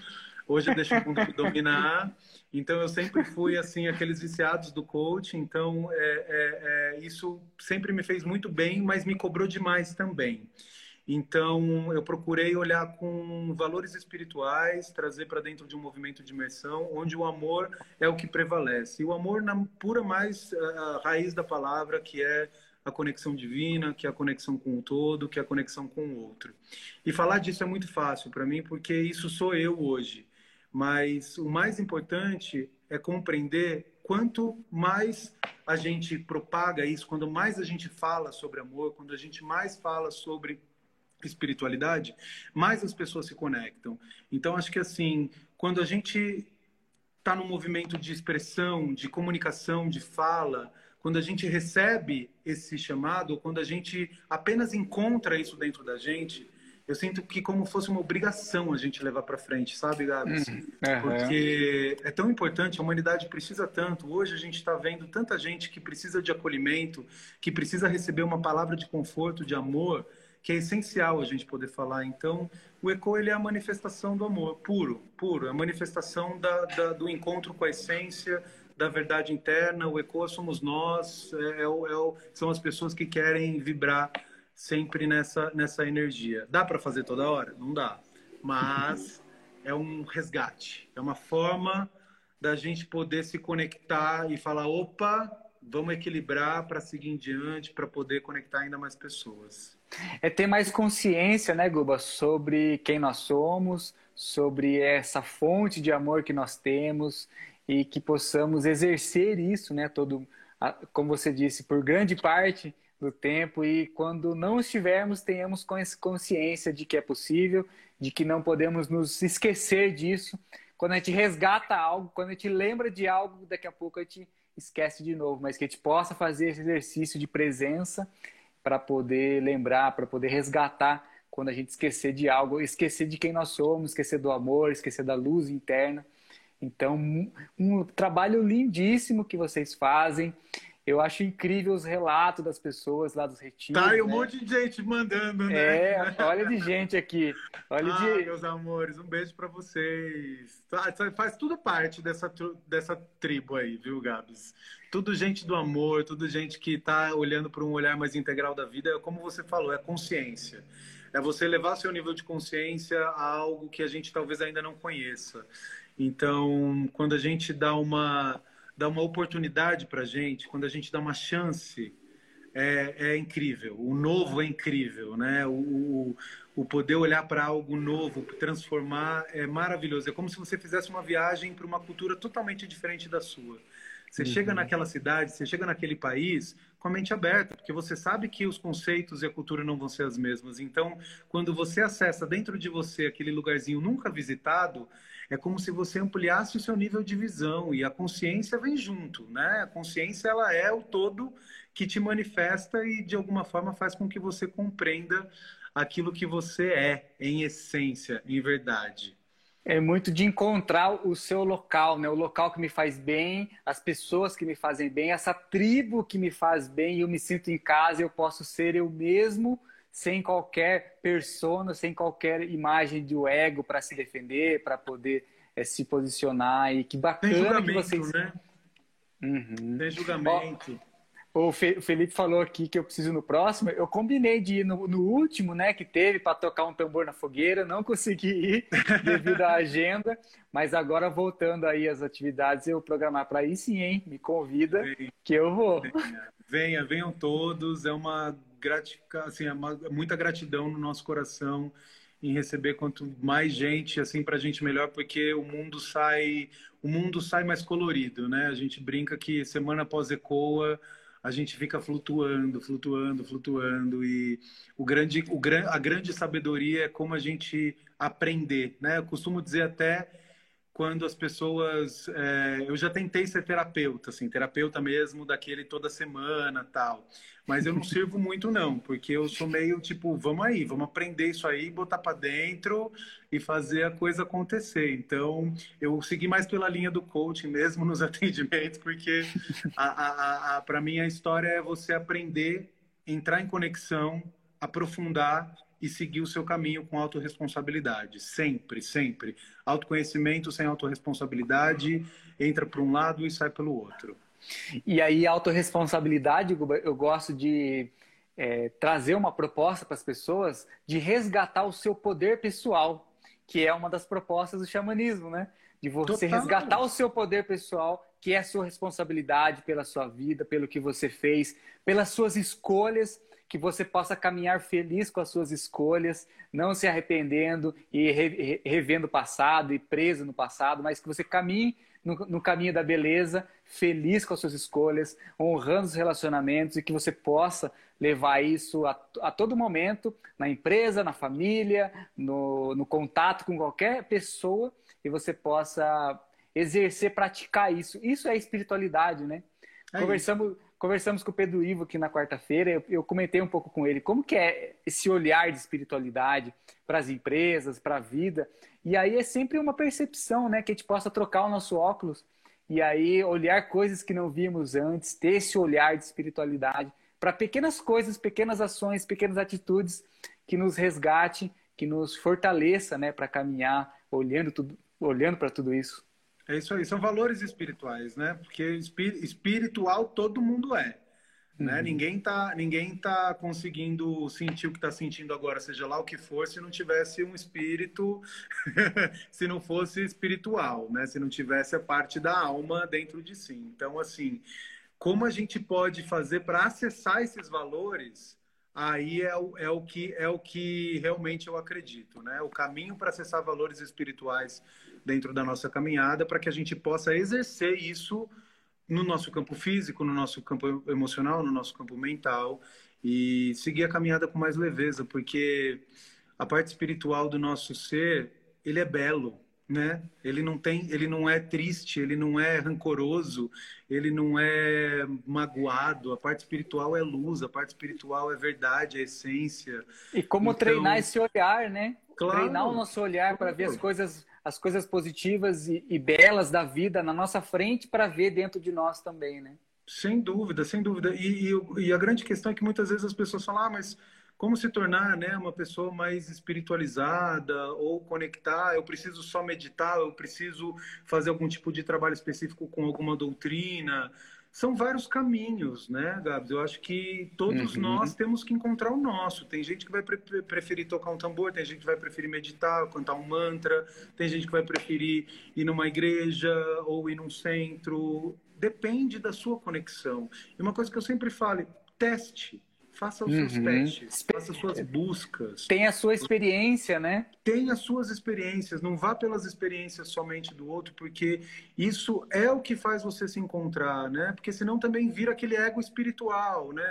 Hoje eu deixo o mundo me dominar. Então eu sempre fui assim aqueles viciados do coach. Então é, é, é, isso sempre me fez muito bem, mas me cobrou demais também. Então, eu procurei olhar com valores espirituais, trazer para dentro de um movimento de imersão, onde o amor é o que prevalece. E o amor na pura mais uh, raiz da palavra, que é a conexão divina, que é a conexão com o todo, que é a conexão com o outro. E falar disso é muito fácil para mim, porque isso sou eu hoje. Mas o mais importante é compreender quanto mais a gente propaga isso, quando mais a gente fala sobre amor, quando a gente mais fala sobre espiritualidade, mais as pessoas se conectam. Então, acho que assim, quando a gente está no movimento de expressão, de comunicação, de fala, quando a gente recebe esse chamado, quando a gente apenas encontra isso dentro da gente, eu sinto que como fosse uma obrigação a gente levar para frente, sabe, Gabs? Uhum. Porque é tão importante, a humanidade precisa tanto. Hoje a gente está vendo tanta gente que precisa de acolhimento, que precisa receber uma palavra de conforto, de amor, que é essencial a gente poder falar. Então, o ECO ele é a manifestação do amor puro, puro, é a manifestação da, da, do encontro com a essência, da verdade interna. O ECO somos nós, é, é, é são as pessoas que querem vibrar sempre nessa, nessa energia. Dá para fazer toda hora? Não dá. Mas é um resgate, é uma forma da gente poder se conectar e falar: opa, vamos equilibrar para seguir em diante, para poder conectar ainda mais pessoas. É ter mais consciência, né, Guba, sobre quem nós somos, sobre essa fonte de amor que nós temos e que possamos exercer isso, né, todo, como você disse, por grande parte do tempo e quando não estivermos, tenhamos consciência de que é possível, de que não podemos nos esquecer disso. Quando a gente resgata algo, quando a gente lembra de algo, daqui a pouco a gente esquece de novo, mas que a gente possa fazer esse exercício de presença para poder lembrar, para poder resgatar quando a gente esquecer de algo, esquecer de quem nós somos, esquecer do amor, esquecer da luz interna. Então, um, um trabalho lindíssimo que vocês fazem Eu acho incrível os relatos das pessoas lá dos retiros. Tá, e um né? monte de gente mandando, né? É, olha de gente aqui. Olha ah, de... meus amores, um beijo para vocês. Faz tudo parte dessa, dessa tribo aí, viu, Gabs? Tudo gente do amor, tudo gente que tá olhando para um olhar mais integral da vida. Como você falou, é consciência. É você levar seu nível de consciência a algo que a gente talvez ainda não conheça. Então, quando a gente dá uma dá uma oportunidade para a gente, quando a gente dá uma chance, é, é incrível. O novo é incrível, né? O, o, o poder olhar para algo novo, transformar, é maravilhoso. É como se você fizesse uma viagem para uma cultura totalmente diferente da sua. Você uhum. chega naquela cidade, você chega naquele país com a mente aberta, porque você sabe que os conceitos e a cultura não vão ser as mesmas. Então, quando você acessa dentro de você aquele lugarzinho nunca visitado, é como se você ampliasse o seu nível de visão e a consciência vem junto, né? A consciência ela é o todo que te manifesta e de alguma forma faz com que você compreenda aquilo que você é em essência, em verdade. É muito de encontrar o seu local, né? O local que me faz bem, as pessoas que me fazem bem, essa tribo que me faz bem, eu me sinto em casa, eu posso ser eu mesmo sem qualquer persona, sem qualquer imagem do ego para se defender, para poder é, se posicionar. E que bacana que vocês. Né? Uhum. Tem julgamento. Ó, o Felipe falou aqui que eu preciso no próximo. Eu combinei de ir no, no último, né, que teve para tocar um tambor na fogueira. Não consegui ir devido à agenda, mas agora voltando aí às atividades, eu programar para ir sim, hein? Me convida venha, que eu vou. Venha, venha, venham todos. É uma gratificar, assim, é uma, muita gratidão no nosso coração em receber quanto mais gente, assim, para a gente melhor, porque o mundo sai, o mundo sai mais colorido, né? A gente brinca que semana após Ecoa a gente fica flutuando, flutuando, flutuando e o grande, o, a grande sabedoria é como a gente aprender, né? Eu costumo dizer até quando as pessoas. É, eu já tentei ser terapeuta, assim, terapeuta mesmo, daquele toda semana tal. Mas eu não sirvo muito, não, porque eu sou meio tipo, vamos aí, vamos aprender isso aí, botar para dentro e fazer a coisa acontecer. Então, eu segui mais pela linha do coaching mesmo nos atendimentos, porque a, a, a para mim a história é você aprender, entrar em conexão, aprofundar e seguir o seu caminho com autorresponsabilidade. Sempre, sempre. Autoconhecimento sem autorresponsabilidade entra para um lado e sai pelo outro. E aí, autorresponsabilidade, eu gosto de é, trazer uma proposta para as pessoas de resgatar o seu poder pessoal, que é uma das propostas do xamanismo, né? De você Total. resgatar o seu poder pessoal, que é a sua responsabilidade pela sua vida, pelo que você fez, pelas suas escolhas que você possa caminhar feliz com as suas escolhas, não se arrependendo e re, revendo o passado e preso no passado, mas que você caminhe no, no, caminho da beleza, feliz com as suas escolhas, honrando os relacionamentos e que você possa levar isso a, a todo momento, na empresa, na família, no, no contato com qualquer pessoa e você possa exercer, praticar isso. Isso é espiritualidade, né? É Conversamos, conversamos com o Pedro Ivo aqui na quarta-feira, eu, eu, comentei um pouco com ele como que é esse olhar de espiritualidade para as empresas, para a vida. E aí é sempre uma percepção, né, que a gente possa trocar o nosso óculos e aí olhar coisas que não vimos antes, ter esse olhar de espiritualidade para pequenas coisas, pequenas ações, pequenas atitudes que nos resgate, que nos fortaleça, né, para caminhar olhando tudo, olhando para tudo isso. É isso aí, são valores espirituais, né? Porque espiritual todo mundo é. Né? Uhum. Ninguém tá, ninguém tá conseguindo sentir o que está sentindo agora, seja lá o que for, se não tivesse um espírito, se não fosse espiritual, né? Se não tivesse a parte da alma dentro de si. Então, assim, como a gente pode fazer para acessar esses valores? Aí é o, é o que é o que realmente eu acredito, né? O caminho para acessar valores espirituais dentro da nossa caminhada para que a gente possa exercer isso no nosso campo físico, no nosso campo emocional, no nosso campo mental e seguir a caminhada com mais leveza, porque a parte espiritual do nosso ser, ele é belo, né? Ele não tem, ele não é triste, ele não é rancoroso, ele não é magoado. A parte espiritual é luz, a parte espiritual é verdade, é essência. E como então, treinar esse olhar, né? Claro, treinar o nosso olhar para ver as coisas as coisas positivas e, e belas da vida na nossa frente para ver dentro de nós também, né? Sem dúvida, sem dúvida. E, e, e, a grande questão é que muitas vezes as pessoas falam, ah, mas como se tornar né, uma pessoa mais espiritualizada ou conectar? Eu preciso só meditar, eu preciso fazer algum tipo de trabalho específico com alguma doutrina. São vários caminhos, né, Gabs? Eu acho que todos uhum. nós temos que encontrar o nosso. Tem gente que vai pre preferir tocar um tambor, tem gente que vai preferir meditar, cantar um mantra, tem gente que vai preferir ir numa igreja ou ir num centro depende da sua conexão. E uma coisa que eu sempre falo, teste. Faça os seus uhum. testes, faça as suas buscas. Tem a sua experiência, né? Tem as suas experiências. Não vá pelas experiências somente do outro, porque isso é o que faz você se encontrar, né? Porque senão também vira aquele ego espiritual, né?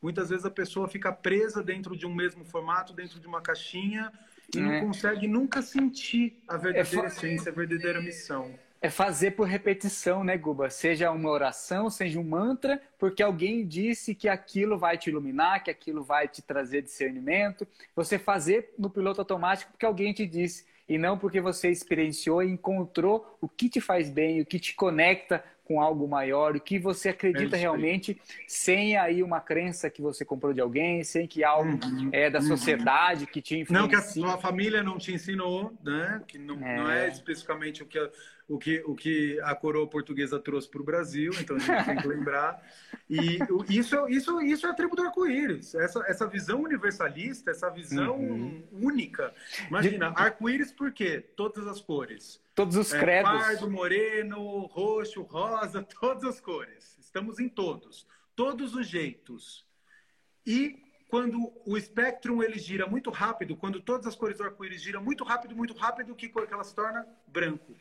Muitas vezes a pessoa fica presa dentro de um mesmo formato, dentro de uma caixinha, e é. não consegue nunca sentir a verdadeira é, essência, a verdadeira missão. É fazer por repetição, né, Guba? Seja uma oração, seja um mantra, porque alguém disse que aquilo vai te iluminar, que aquilo vai te trazer discernimento. Você fazer no piloto automático porque alguém te disse, e não porque você experienciou e encontrou o que te faz bem, o que te conecta com algo maior, o que você acredita é realmente, sem aí uma crença que você comprou de alguém, sem que algo uhum, é da uhum. sociedade que te influencia. Não que a sua família não te ensinou, né? Que não é, não é especificamente o que o que, o que a coroa portuguesa trouxe para o Brasil, então a gente tem que lembrar. E isso, isso, isso é a tribo do arco-íris, essa, essa visão universalista, essa visão uhum. única. Imagina, arco-íris por quê? Todas as cores. Todos os é, credos. Pardo, moreno, roxo, rosa, todas as cores. Estamos em todos. Todos os jeitos. E quando o espectro ele gira muito rápido, quando todas as cores do arco-íris giram muito rápido, muito rápido, que cor que ela se torna? Branco.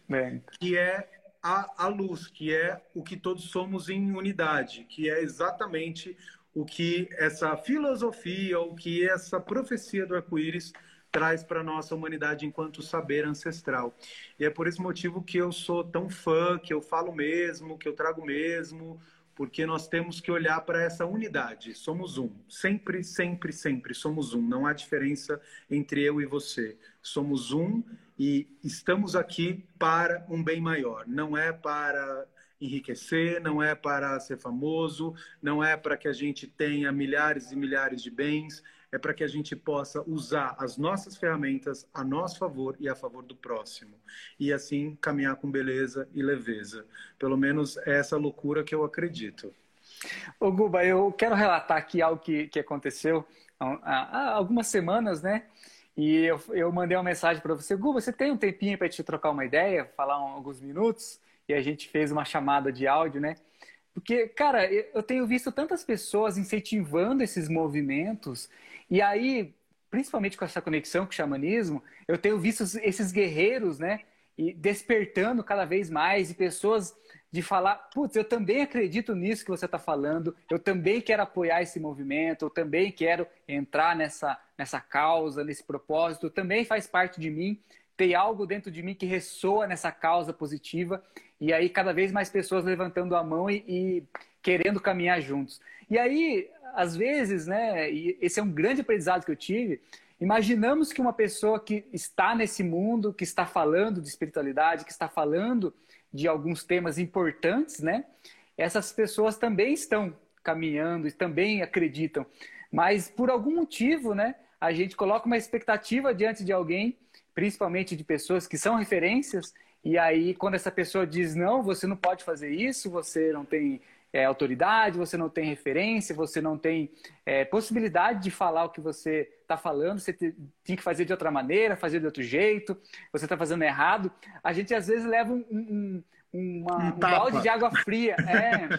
Que é a, a luz, que é o que todos somos em unidade, que é exatamente o que essa filosofia, o que essa profecia do arco-íris traz para a nossa humanidade enquanto saber ancestral. E é por esse motivo que eu sou tão fã, que eu falo mesmo, que eu trago mesmo, porque nós temos que olhar para essa unidade. Somos um. Sempre, sempre, sempre somos um. Não há diferença entre eu e você. Somos um e estamos aqui para um bem maior. Não é para enriquecer, não é para ser famoso, não é para que a gente tenha milhares e milhares de bens, é para que a gente possa usar as nossas ferramentas a nosso favor e a favor do próximo. E assim caminhar com beleza e leveza. Pelo menos é essa loucura que eu acredito. Ô Guba, eu quero relatar aqui algo que, que aconteceu há, há algumas semanas, né? E eu, eu mandei uma mensagem para você, Guba, você tem um tempinho para te trocar uma ideia, falar um, alguns minutos? E a gente fez uma chamada de áudio, né? Porque, cara, eu tenho visto tantas pessoas incentivando esses movimentos, e aí, principalmente com essa conexão com o xamanismo, eu tenho visto esses guerreiros, né? E despertando cada vez mais, e pessoas de falar, putz, eu também acredito nisso que você está falando, eu também quero apoiar esse movimento, eu também quero entrar nessa, nessa causa, nesse propósito, também faz parte de mim, tem algo dentro de mim que ressoa nessa causa positiva. E aí, cada vez mais pessoas levantando a mão e, e querendo caminhar juntos. E aí, às vezes, né, e esse é um grande aprendizado que eu tive, imaginamos que uma pessoa que está nesse mundo, que está falando de espiritualidade, que está falando de alguns temas importantes, né, essas pessoas também estão caminhando e também acreditam. Mas por algum motivo, né, a gente coloca uma expectativa diante de alguém, principalmente de pessoas que são referências, e aí, quando essa pessoa diz não, você não pode fazer isso, você não tem é, autoridade, você não tem referência, você não tem é, possibilidade de falar o que você está falando, você tem que fazer de outra maneira, fazer de outro jeito, você está fazendo errado. A gente às vezes leva um, um, uma, um, um balde de água fria. É.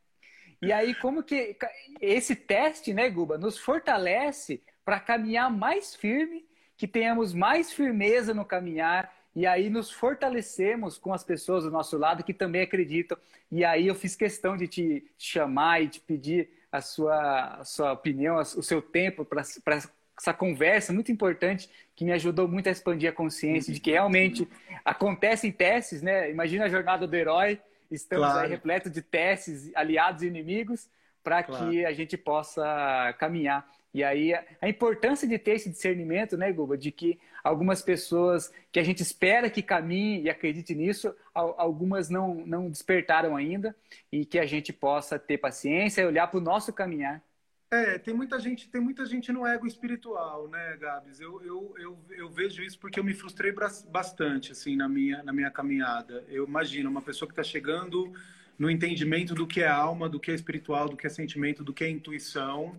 e aí, como que esse teste, né, Guba, nos fortalece para caminhar mais firme, que tenhamos mais firmeza no caminhar e aí nos fortalecemos com as pessoas do nosso lado que também acreditam. E aí eu fiz questão de te chamar e te pedir a sua, a sua opinião, o seu tempo para essa conversa muito importante que me ajudou muito a expandir a consciência de que realmente acontecem testes, né? Imagina a jornada do herói, estamos claro. aí repleto de testes, aliados e inimigos, para claro. que a gente possa caminhar. E aí a importância de ter esse discernimento, né, Guba, de que algumas pessoas que a gente espera que caminhe e acredite nisso, algumas não, não despertaram ainda, e que a gente possa ter paciência e olhar para o nosso caminhar. É, tem muita gente, tem muita gente no ego espiritual, né, Gabs? Eu, eu, eu, eu vejo isso porque eu me frustrei bastante, assim, na minha, na minha caminhada. Eu imagino uma pessoa que está chegando no entendimento do que é alma, do que é espiritual, do que é sentimento, do que é intuição,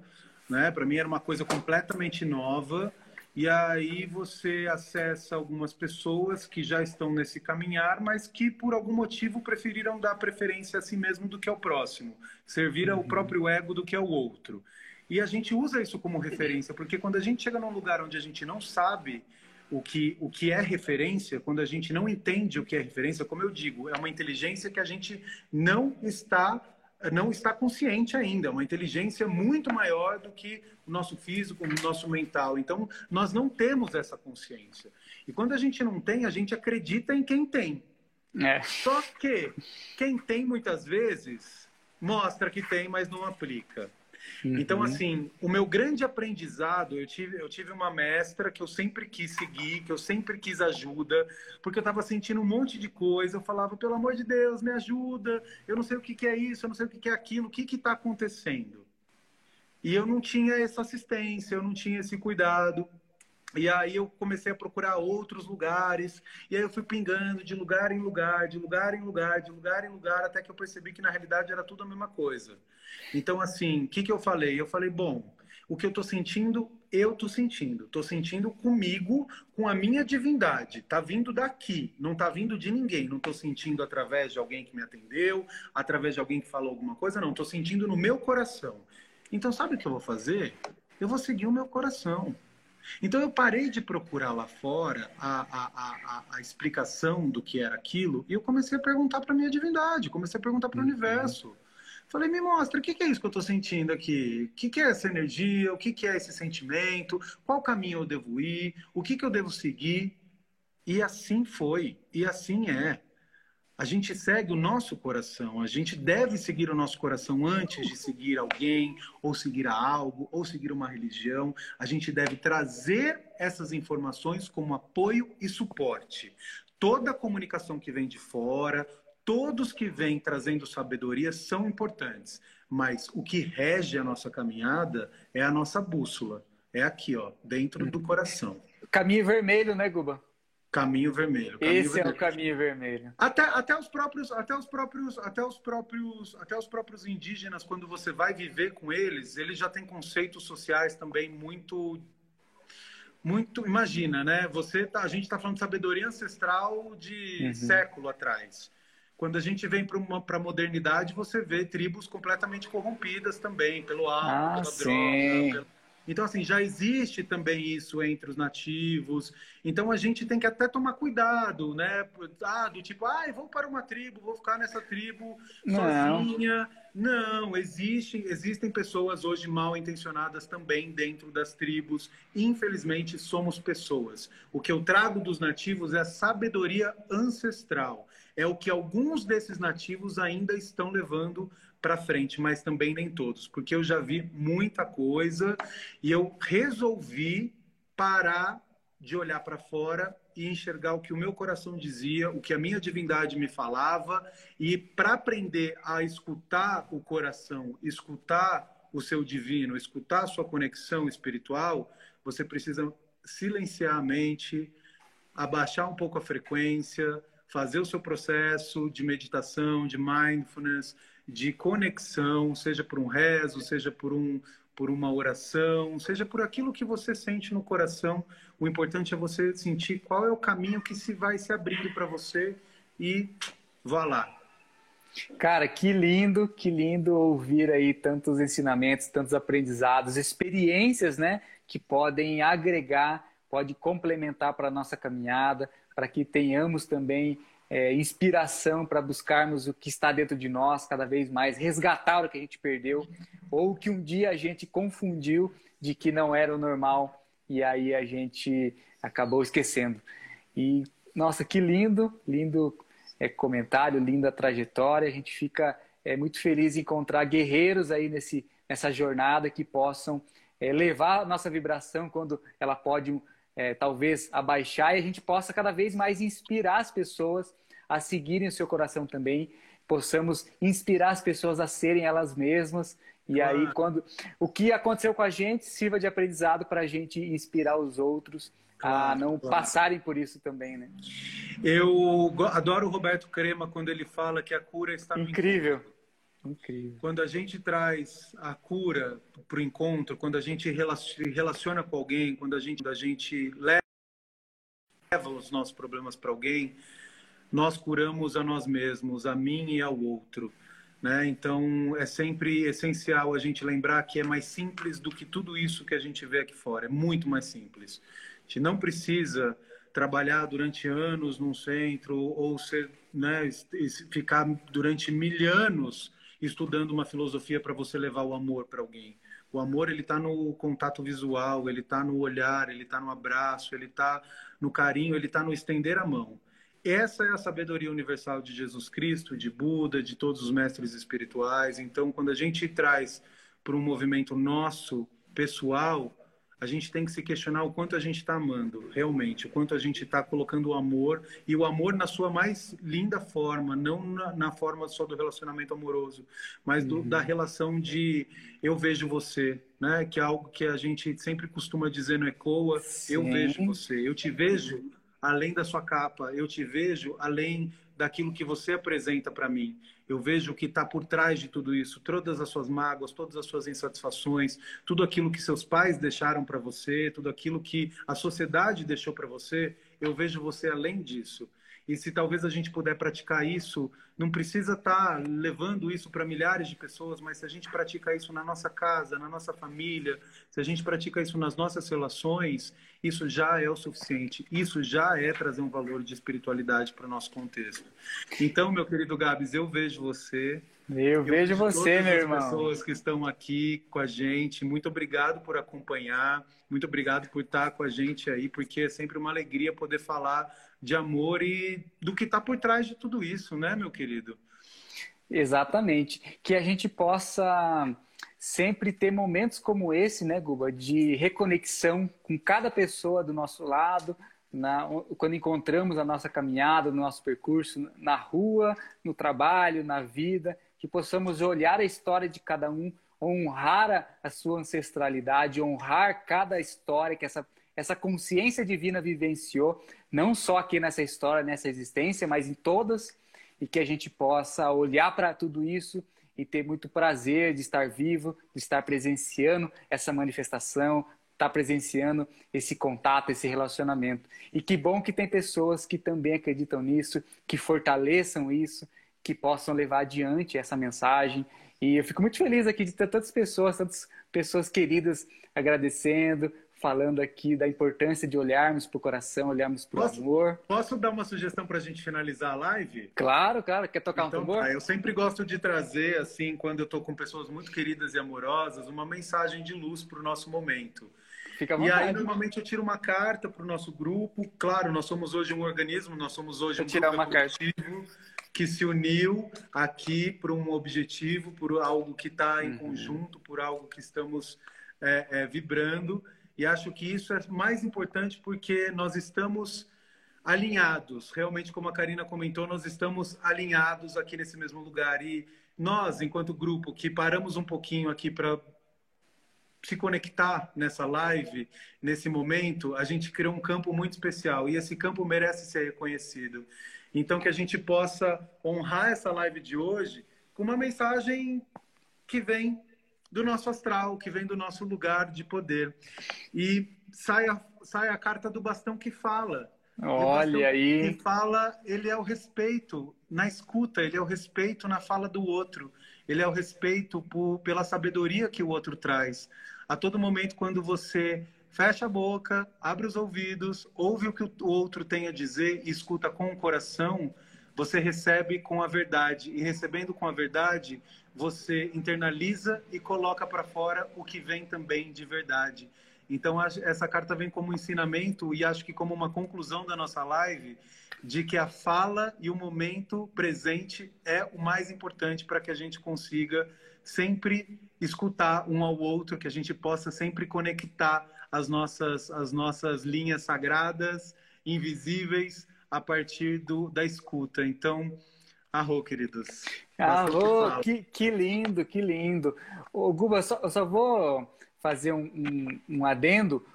né? Para mim era uma coisa completamente nova. E aí você acessa algumas pessoas que já estão nesse caminhar, mas que por algum motivo preferiram dar preferência a si mesmo do que ao próximo, servir ao uhum. próprio ego do que ao outro. E a gente usa isso como referência, porque quando a gente chega num lugar onde a gente não sabe o que, o que é referência, quando a gente não entende o que é referência, como eu digo, é uma inteligência que a gente não está não está consciente ainda, é uma inteligência muito maior do que o nosso físico, o nosso mental. Então, nós não temos essa consciência. E quando a gente não tem, a gente acredita em quem tem. É. Só que quem tem muitas vezes mostra que tem, mas não aplica. Uhum. Então, assim, o meu grande aprendizado, eu tive, eu tive uma mestra que eu sempre quis seguir, que eu sempre quis ajuda, porque eu estava sentindo um monte de coisa. Eu falava, pelo amor de Deus, me ajuda, eu não sei o que, que é isso, eu não sei o que, que é aquilo, o que está acontecendo? E eu não tinha essa assistência, eu não tinha esse cuidado. E aí eu comecei a procurar outros lugares, e aí eu fui pingando de lugar em lugar, de lugar em lugar, de lugar em lugar, até que eu percebi que na realidade era tudo a mesma coisa. Então, assim, o que, que eu falei? Eu falei, bom, o que eu estou sentindo, eu estou sentindo. Estou sentindo comigo, com a minha divindade. Está vindo daqui, não está vindo de ninguém. Não estou sentindo através de alguém que me atendeu, através de alguém que falou alguma coisa, não. Estou sentindo no meu coração. Então, sabe o que eu vou fazer? Eu vou seguir o meu coração. Então eu parei de procurar lá fora a, a, a, a explicação do que era aquilo e eu comecei a perguntar para a minha divindade, comecei a perguntar para o uhum. universo. Falei, me mostra, o que, que é isso que eu estou sentindo aqui? O que, que é essa energia? O que, que é esse sentimento? Qual caminho eu devo ir? O que, que eu devo seguir? E assim foi, e assim é. A gente segue o nosso coração, a gente deve seguir o nosso coração antes de seguir alguém, ou seguir a algo, ou seguir uma religião. A gente deve trazer essas informações como apoio e suporte. Toda a comunicação que vem de fora, todos que vêm trazendo sabedoria são importantes, mas o que rege a nossa caminhada é a nossa bússola. É aqui, ó, dentro do coração. Caminho vermelho, né, Guba? Caminho vermelho. Caminho Esse vermelho. é o caminho vermelho. Até, até os próprios, até os próprios, até os próprios, até os próprios indígenas, quando você vai viver com eles, eles já têm conceitos sociais também muito, muito. Imagina, né? Você, tá, a gente está falando de sabedoria ancestral de uhum. século atrás. Quando a gente vem para a modernidade, você vê tribos completamente corrompidas também pelo álcool, ah, pela sim. droga. Pelo então, assim, já existe também isso entre os nativos. Então, a gente tem que até tomar cuidado, né? Ah, do tipo, ah, vou para uma tribo, vou ficar nessa tribo Não. sozinha. Não, existe, existem pessoas hoje mal intencionadas também dentro das tribos. Infelizmente, somos pessoas. O que eu trago dos nativos é a sabedoria ancestral. É o que alguns desses nativos ainda estão levando para frente, mas também nem todos, porque eu já vi muita coisa e eu resolvi parar de olhar para fora e enxergar o que o meu coração dizia, o que a minha divindade me falava e para aprender a escutar o coração, escutar o seu divino, escutar a sua conexão espiritual, você precisa silenciar a mente, abaixar um pouco a frequência, fazer o seu processo de meditação, de mindfulness, de conexão, seja por um rezo, seja por, um, por uma oração, seja por aquilo que você sente no coração. O importante é você sentir qual é o caminho que se vai se abrindo para você e vá lá. Cara, que lindo, que lindo ouvir aí tantos ensinamentos, tantos aprendizados, experiências, né, que podem agregar, pode complementar para a nossa caminhada, para que tenhamos também é, inspiração para buscarmos o que está dentro de nós cada vez mais, resgatar o que a gente perdeu ou que um dia a gente confundiu de que não era o normal e aí a gente acabou esquecendo. E nossa, que lindo, lindo é, comentário, linda trajetória. A gente fica é, muito feliz em encontrar guerreiros aí nesse, nessa jornada que possam é, levar a nossa vibração quando ela pode é, talvez abaixar e a gente possa cada vez mais inspirar as pessoas a seguirem o seu coração também, possamos inspirar as pessoas a serem elas mesmas. E aí, quando o que aconteceu com a gente sirva de aprendizado para a gente inspirar os outros claro, a não claro. passarem por isso também, né? Eu adoro o Roberto Crema quando ele fala que a cura está no incrível. Incrível. Quando a gente traz a cura para o encontro, quando a gente relaciona com alguém, quando a gente, a gente leva os nossos problemas para alguém, nós curamos a nós mesmos, a mim e ao outro. Né? Então, é sempre essencial a gente lembrar que é mais simples do que tudo isso que a gente vê aqui fora. É muito mais simples. A gente não precisa trabalhar durante anos num centro ou ser, né, ficar durante mil anos estudando uma filosofia para você levar o amor para alguém. O amor ele está no contato visual, ele está no olhar, ele está no abraço, ele está no carinho, ele está no estender a mão. Essa é a sabedoria universal de Jesus Cristo, de Buda, de todos os mestres espirituais. Então, quando a gente traz para um movimento nosso, pessoal, a gente tem que se questionar o quanto a gente está amando, realmente, o quanto a gente está colocando o amor, e o amor na sua mais linda forma, não na, na forma só do relacionamento amoroso, mas do, uhum. da relação de eu vejo você, né? Que é algo que a gente sempre costuma dizer no ECOA, Sim. eu vejo você, eu te vejo além da sua capa, eu te vejo além daquilo que você apresenta para mim. Eu vejo o que está por trás de tudo isso, todas as suas mágoas, todas as suas insatisfações, tudo aquilo que seus pais deixaram para você, tudo aquilo que a sociedade deixou para você. Eu vejo você além disso. E se talvez a gente puder praticar isso, não precisa estar tá levando isso para milhares de pessoas, mas se a gente pratica isso na nossa casa, na nossa família, se a gente pratica isso nas nossas relações, isso já é o suficiente. Isso já é trazer um valor de espiritualidade para o nosso contexto. Então, meu querido Gabs, eu vejo você. Eu, eu vejo você, meu irmão. As pessoas que estão aqui com a gente, muito obrigado por acompanhar, muito obrigado por estar com a gente aí, porque é sempre uma alegria poder falar de amor e do que está por trás de tudo isso, né, meu querido? Exatamente. Que a gente possa sempre ter momentos como esse, né, Guba, de reconexão com cada pessoa do nosso lado, na, quando encontramos a nossa caminhada, no nosso percurso, na rua, no trabalho, na vida, que possamos olhar a história de cada um, honrar a, sua ancestralidade, honrar cada história que essa essa consciência divina vivenciou, não só aqui nessa história, nessa existência, mas em todas, e que a gente possa olhar para tudo isso e ter muito prazer de estar vivo, de estar presenciando essa manifestação, estar tá presenciando esse contato, esse relacionamento. E que bom que tem pessoas que também acreditam nisso, que fortaleçam isso, que possam levar adiante essa mensagem. E eu fico muito feliz aqui de ter tantas pessoas, tantas pessoas queridas agradecendo, falando aqui da importância de olharmos para o coração, olharmos para o amor. Posso dar uma sugestão para a gente finalizar a live? Claro, claro. Quer tocar então, um tambor? Tá. Eu sempre gosto de trazer, assim, quando eu estou com pessoas muito queridas e amorosas, uma mensagem de luz para o nosso momento. Fica e aí, normalmente, eu tiro uma carta para o nosso grupo. Claro, nós somos hoje um organismo, nós somos hoje um tirar grupo uma carta. Que se uniu aqui por um objetivo, por algo que está em uhum. conjunto, por algo que estamos é, é, vibrando. E acho que isso é mais importante porque nós estamos alinhados. Realmente, como a Karina comentou, nós estamos alinhados aqui nesse mesmo lugar. E nós, enquanto grupo, que paramos um pouquinho aqui para se conectar nessa live, nesse momento, a gente criou um campo muito especial e esse campo merece ser reconhecido. Então, que a gente possa honrar essa live de hoje com uma mensagem que vem do nosso astral, que vem do nosso lugar de poder. E sai a, sai a carta do bastão que fala. Olha aí. Que fala, ele é o respeito na escuta, ele é o respeito na fala do outro, ele é o respeito por, pela sabedoria que o outro traz. A todo momento, quando você fecha a boca, abre os ouvidos, ouve o que o outro tem a dizer e escuta com o coração, você recebe com a verdade. E recebendo com a verdade, você internaliza e coloca para fora o que vem também de verdade. Então, essa carta vem como ensinamento e acho que como uma conclusão da nossa live de que a fala e o momento presente é o mais importante para que a gente consiga sempre escutar um ao outro, que a gente possa sempre conectar as nossas, as nossas linhas sagradas, invisíveis, a partir do, da escuta. Então, arro, queridos. Arro, que, que lindo, que lindo. Ô, Guba, só, eu só vou fazer um, um, um adendo.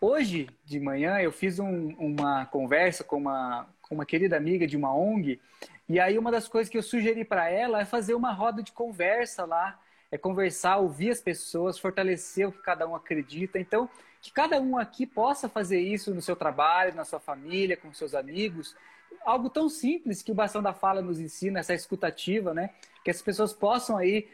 Hoje de manhã eu fiz um, uma conversa com uma, uma querida amiga de uma ONG, e aí uma das coisas que eu sugeri para ela é fazer uma roda de conversa lá, é conversar, ouvir as pessoas, fortalecer o que cada um acredita. Então, que cada um aqui possa fazer isso no seu trabalho, na sua família, com seus amigos. Algo tão simples que o Bastão da Fala nos ensina, essa escutativa, né? Que as pessoas possam aí,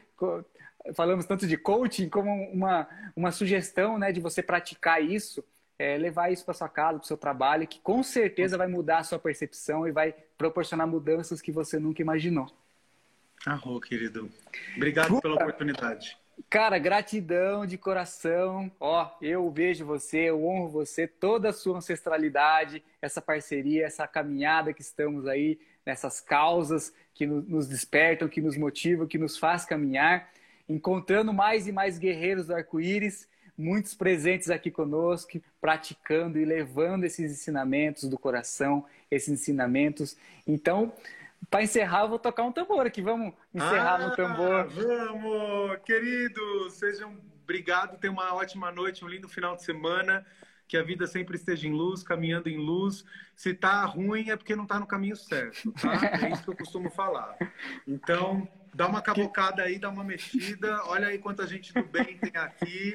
falamos tanto de coaching, como uma, uma sugestão né, de você praticar isso, é, levar isso para sua casa, para o seu trabalho, que com certeza vai mudar a sua percepção e vai proporcionar mudanças que você nunca imaginou. Arro, querido. Obrigado pela oportunidade. Cara, gratidão de coração. Ó, eu vejo você, eu honro você, toda a sua ancestralidade, essa parceria, essa caminhada que estamos aí, nessas causas que nos despertam, que nos motivam, que nos faz caminhar, encontrando mais e mais guerreiros do arco-íris, muitos presentes aqui conosco, praticando e levando esses ensinamentos do coração, esses ensinamentos. Então, para encerrar, eu vou tocar um tambor aqui. Vamos encerrar ah, no tambor. Vamos, queridos, sejam obrigado. Tenham uma ótima noite, um lindo final de semana. Que a vida sempre esteja em luz, caminhando em luz. Se tá ruim é porque não tá no caminho certo, tá? É isso que eu costumo falar. Então, dá uma cabocada aí, dá uma mexida. Olha aí quanta gente do bem tem aqui.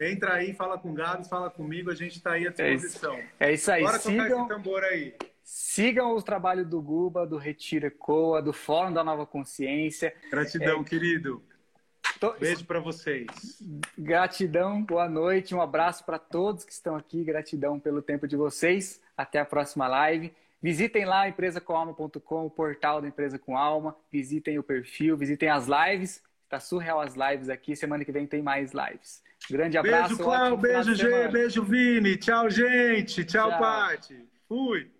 Entra aí, fala com o Gabs, fala comigo. A gente está aí à disposição. É isso, é isso aí. Bora tocar esse tambor aí. Sigam o trabalho do Guba, do Retiro Ecoa, do Fórum da Nova Consciência. Gratidão, é... querido. Tô... Beijo para vocês. Gratidão, boa noite, um abraço para todos que estão aqui. Gratidão pelo tempo de vocês. Até a próxima live. Visitem lá empresacomalma.com, o portal da Empresa com Alma. Visitem o perfil, visitem as lives. Está surreal as lives aqui. Semana que vem tem mais lives. Grande abraço. Beijo, Cláudio. Beijo, G. Beijo, Vini. Tchau, gente. Tchau, Tchau. Pati. Fui.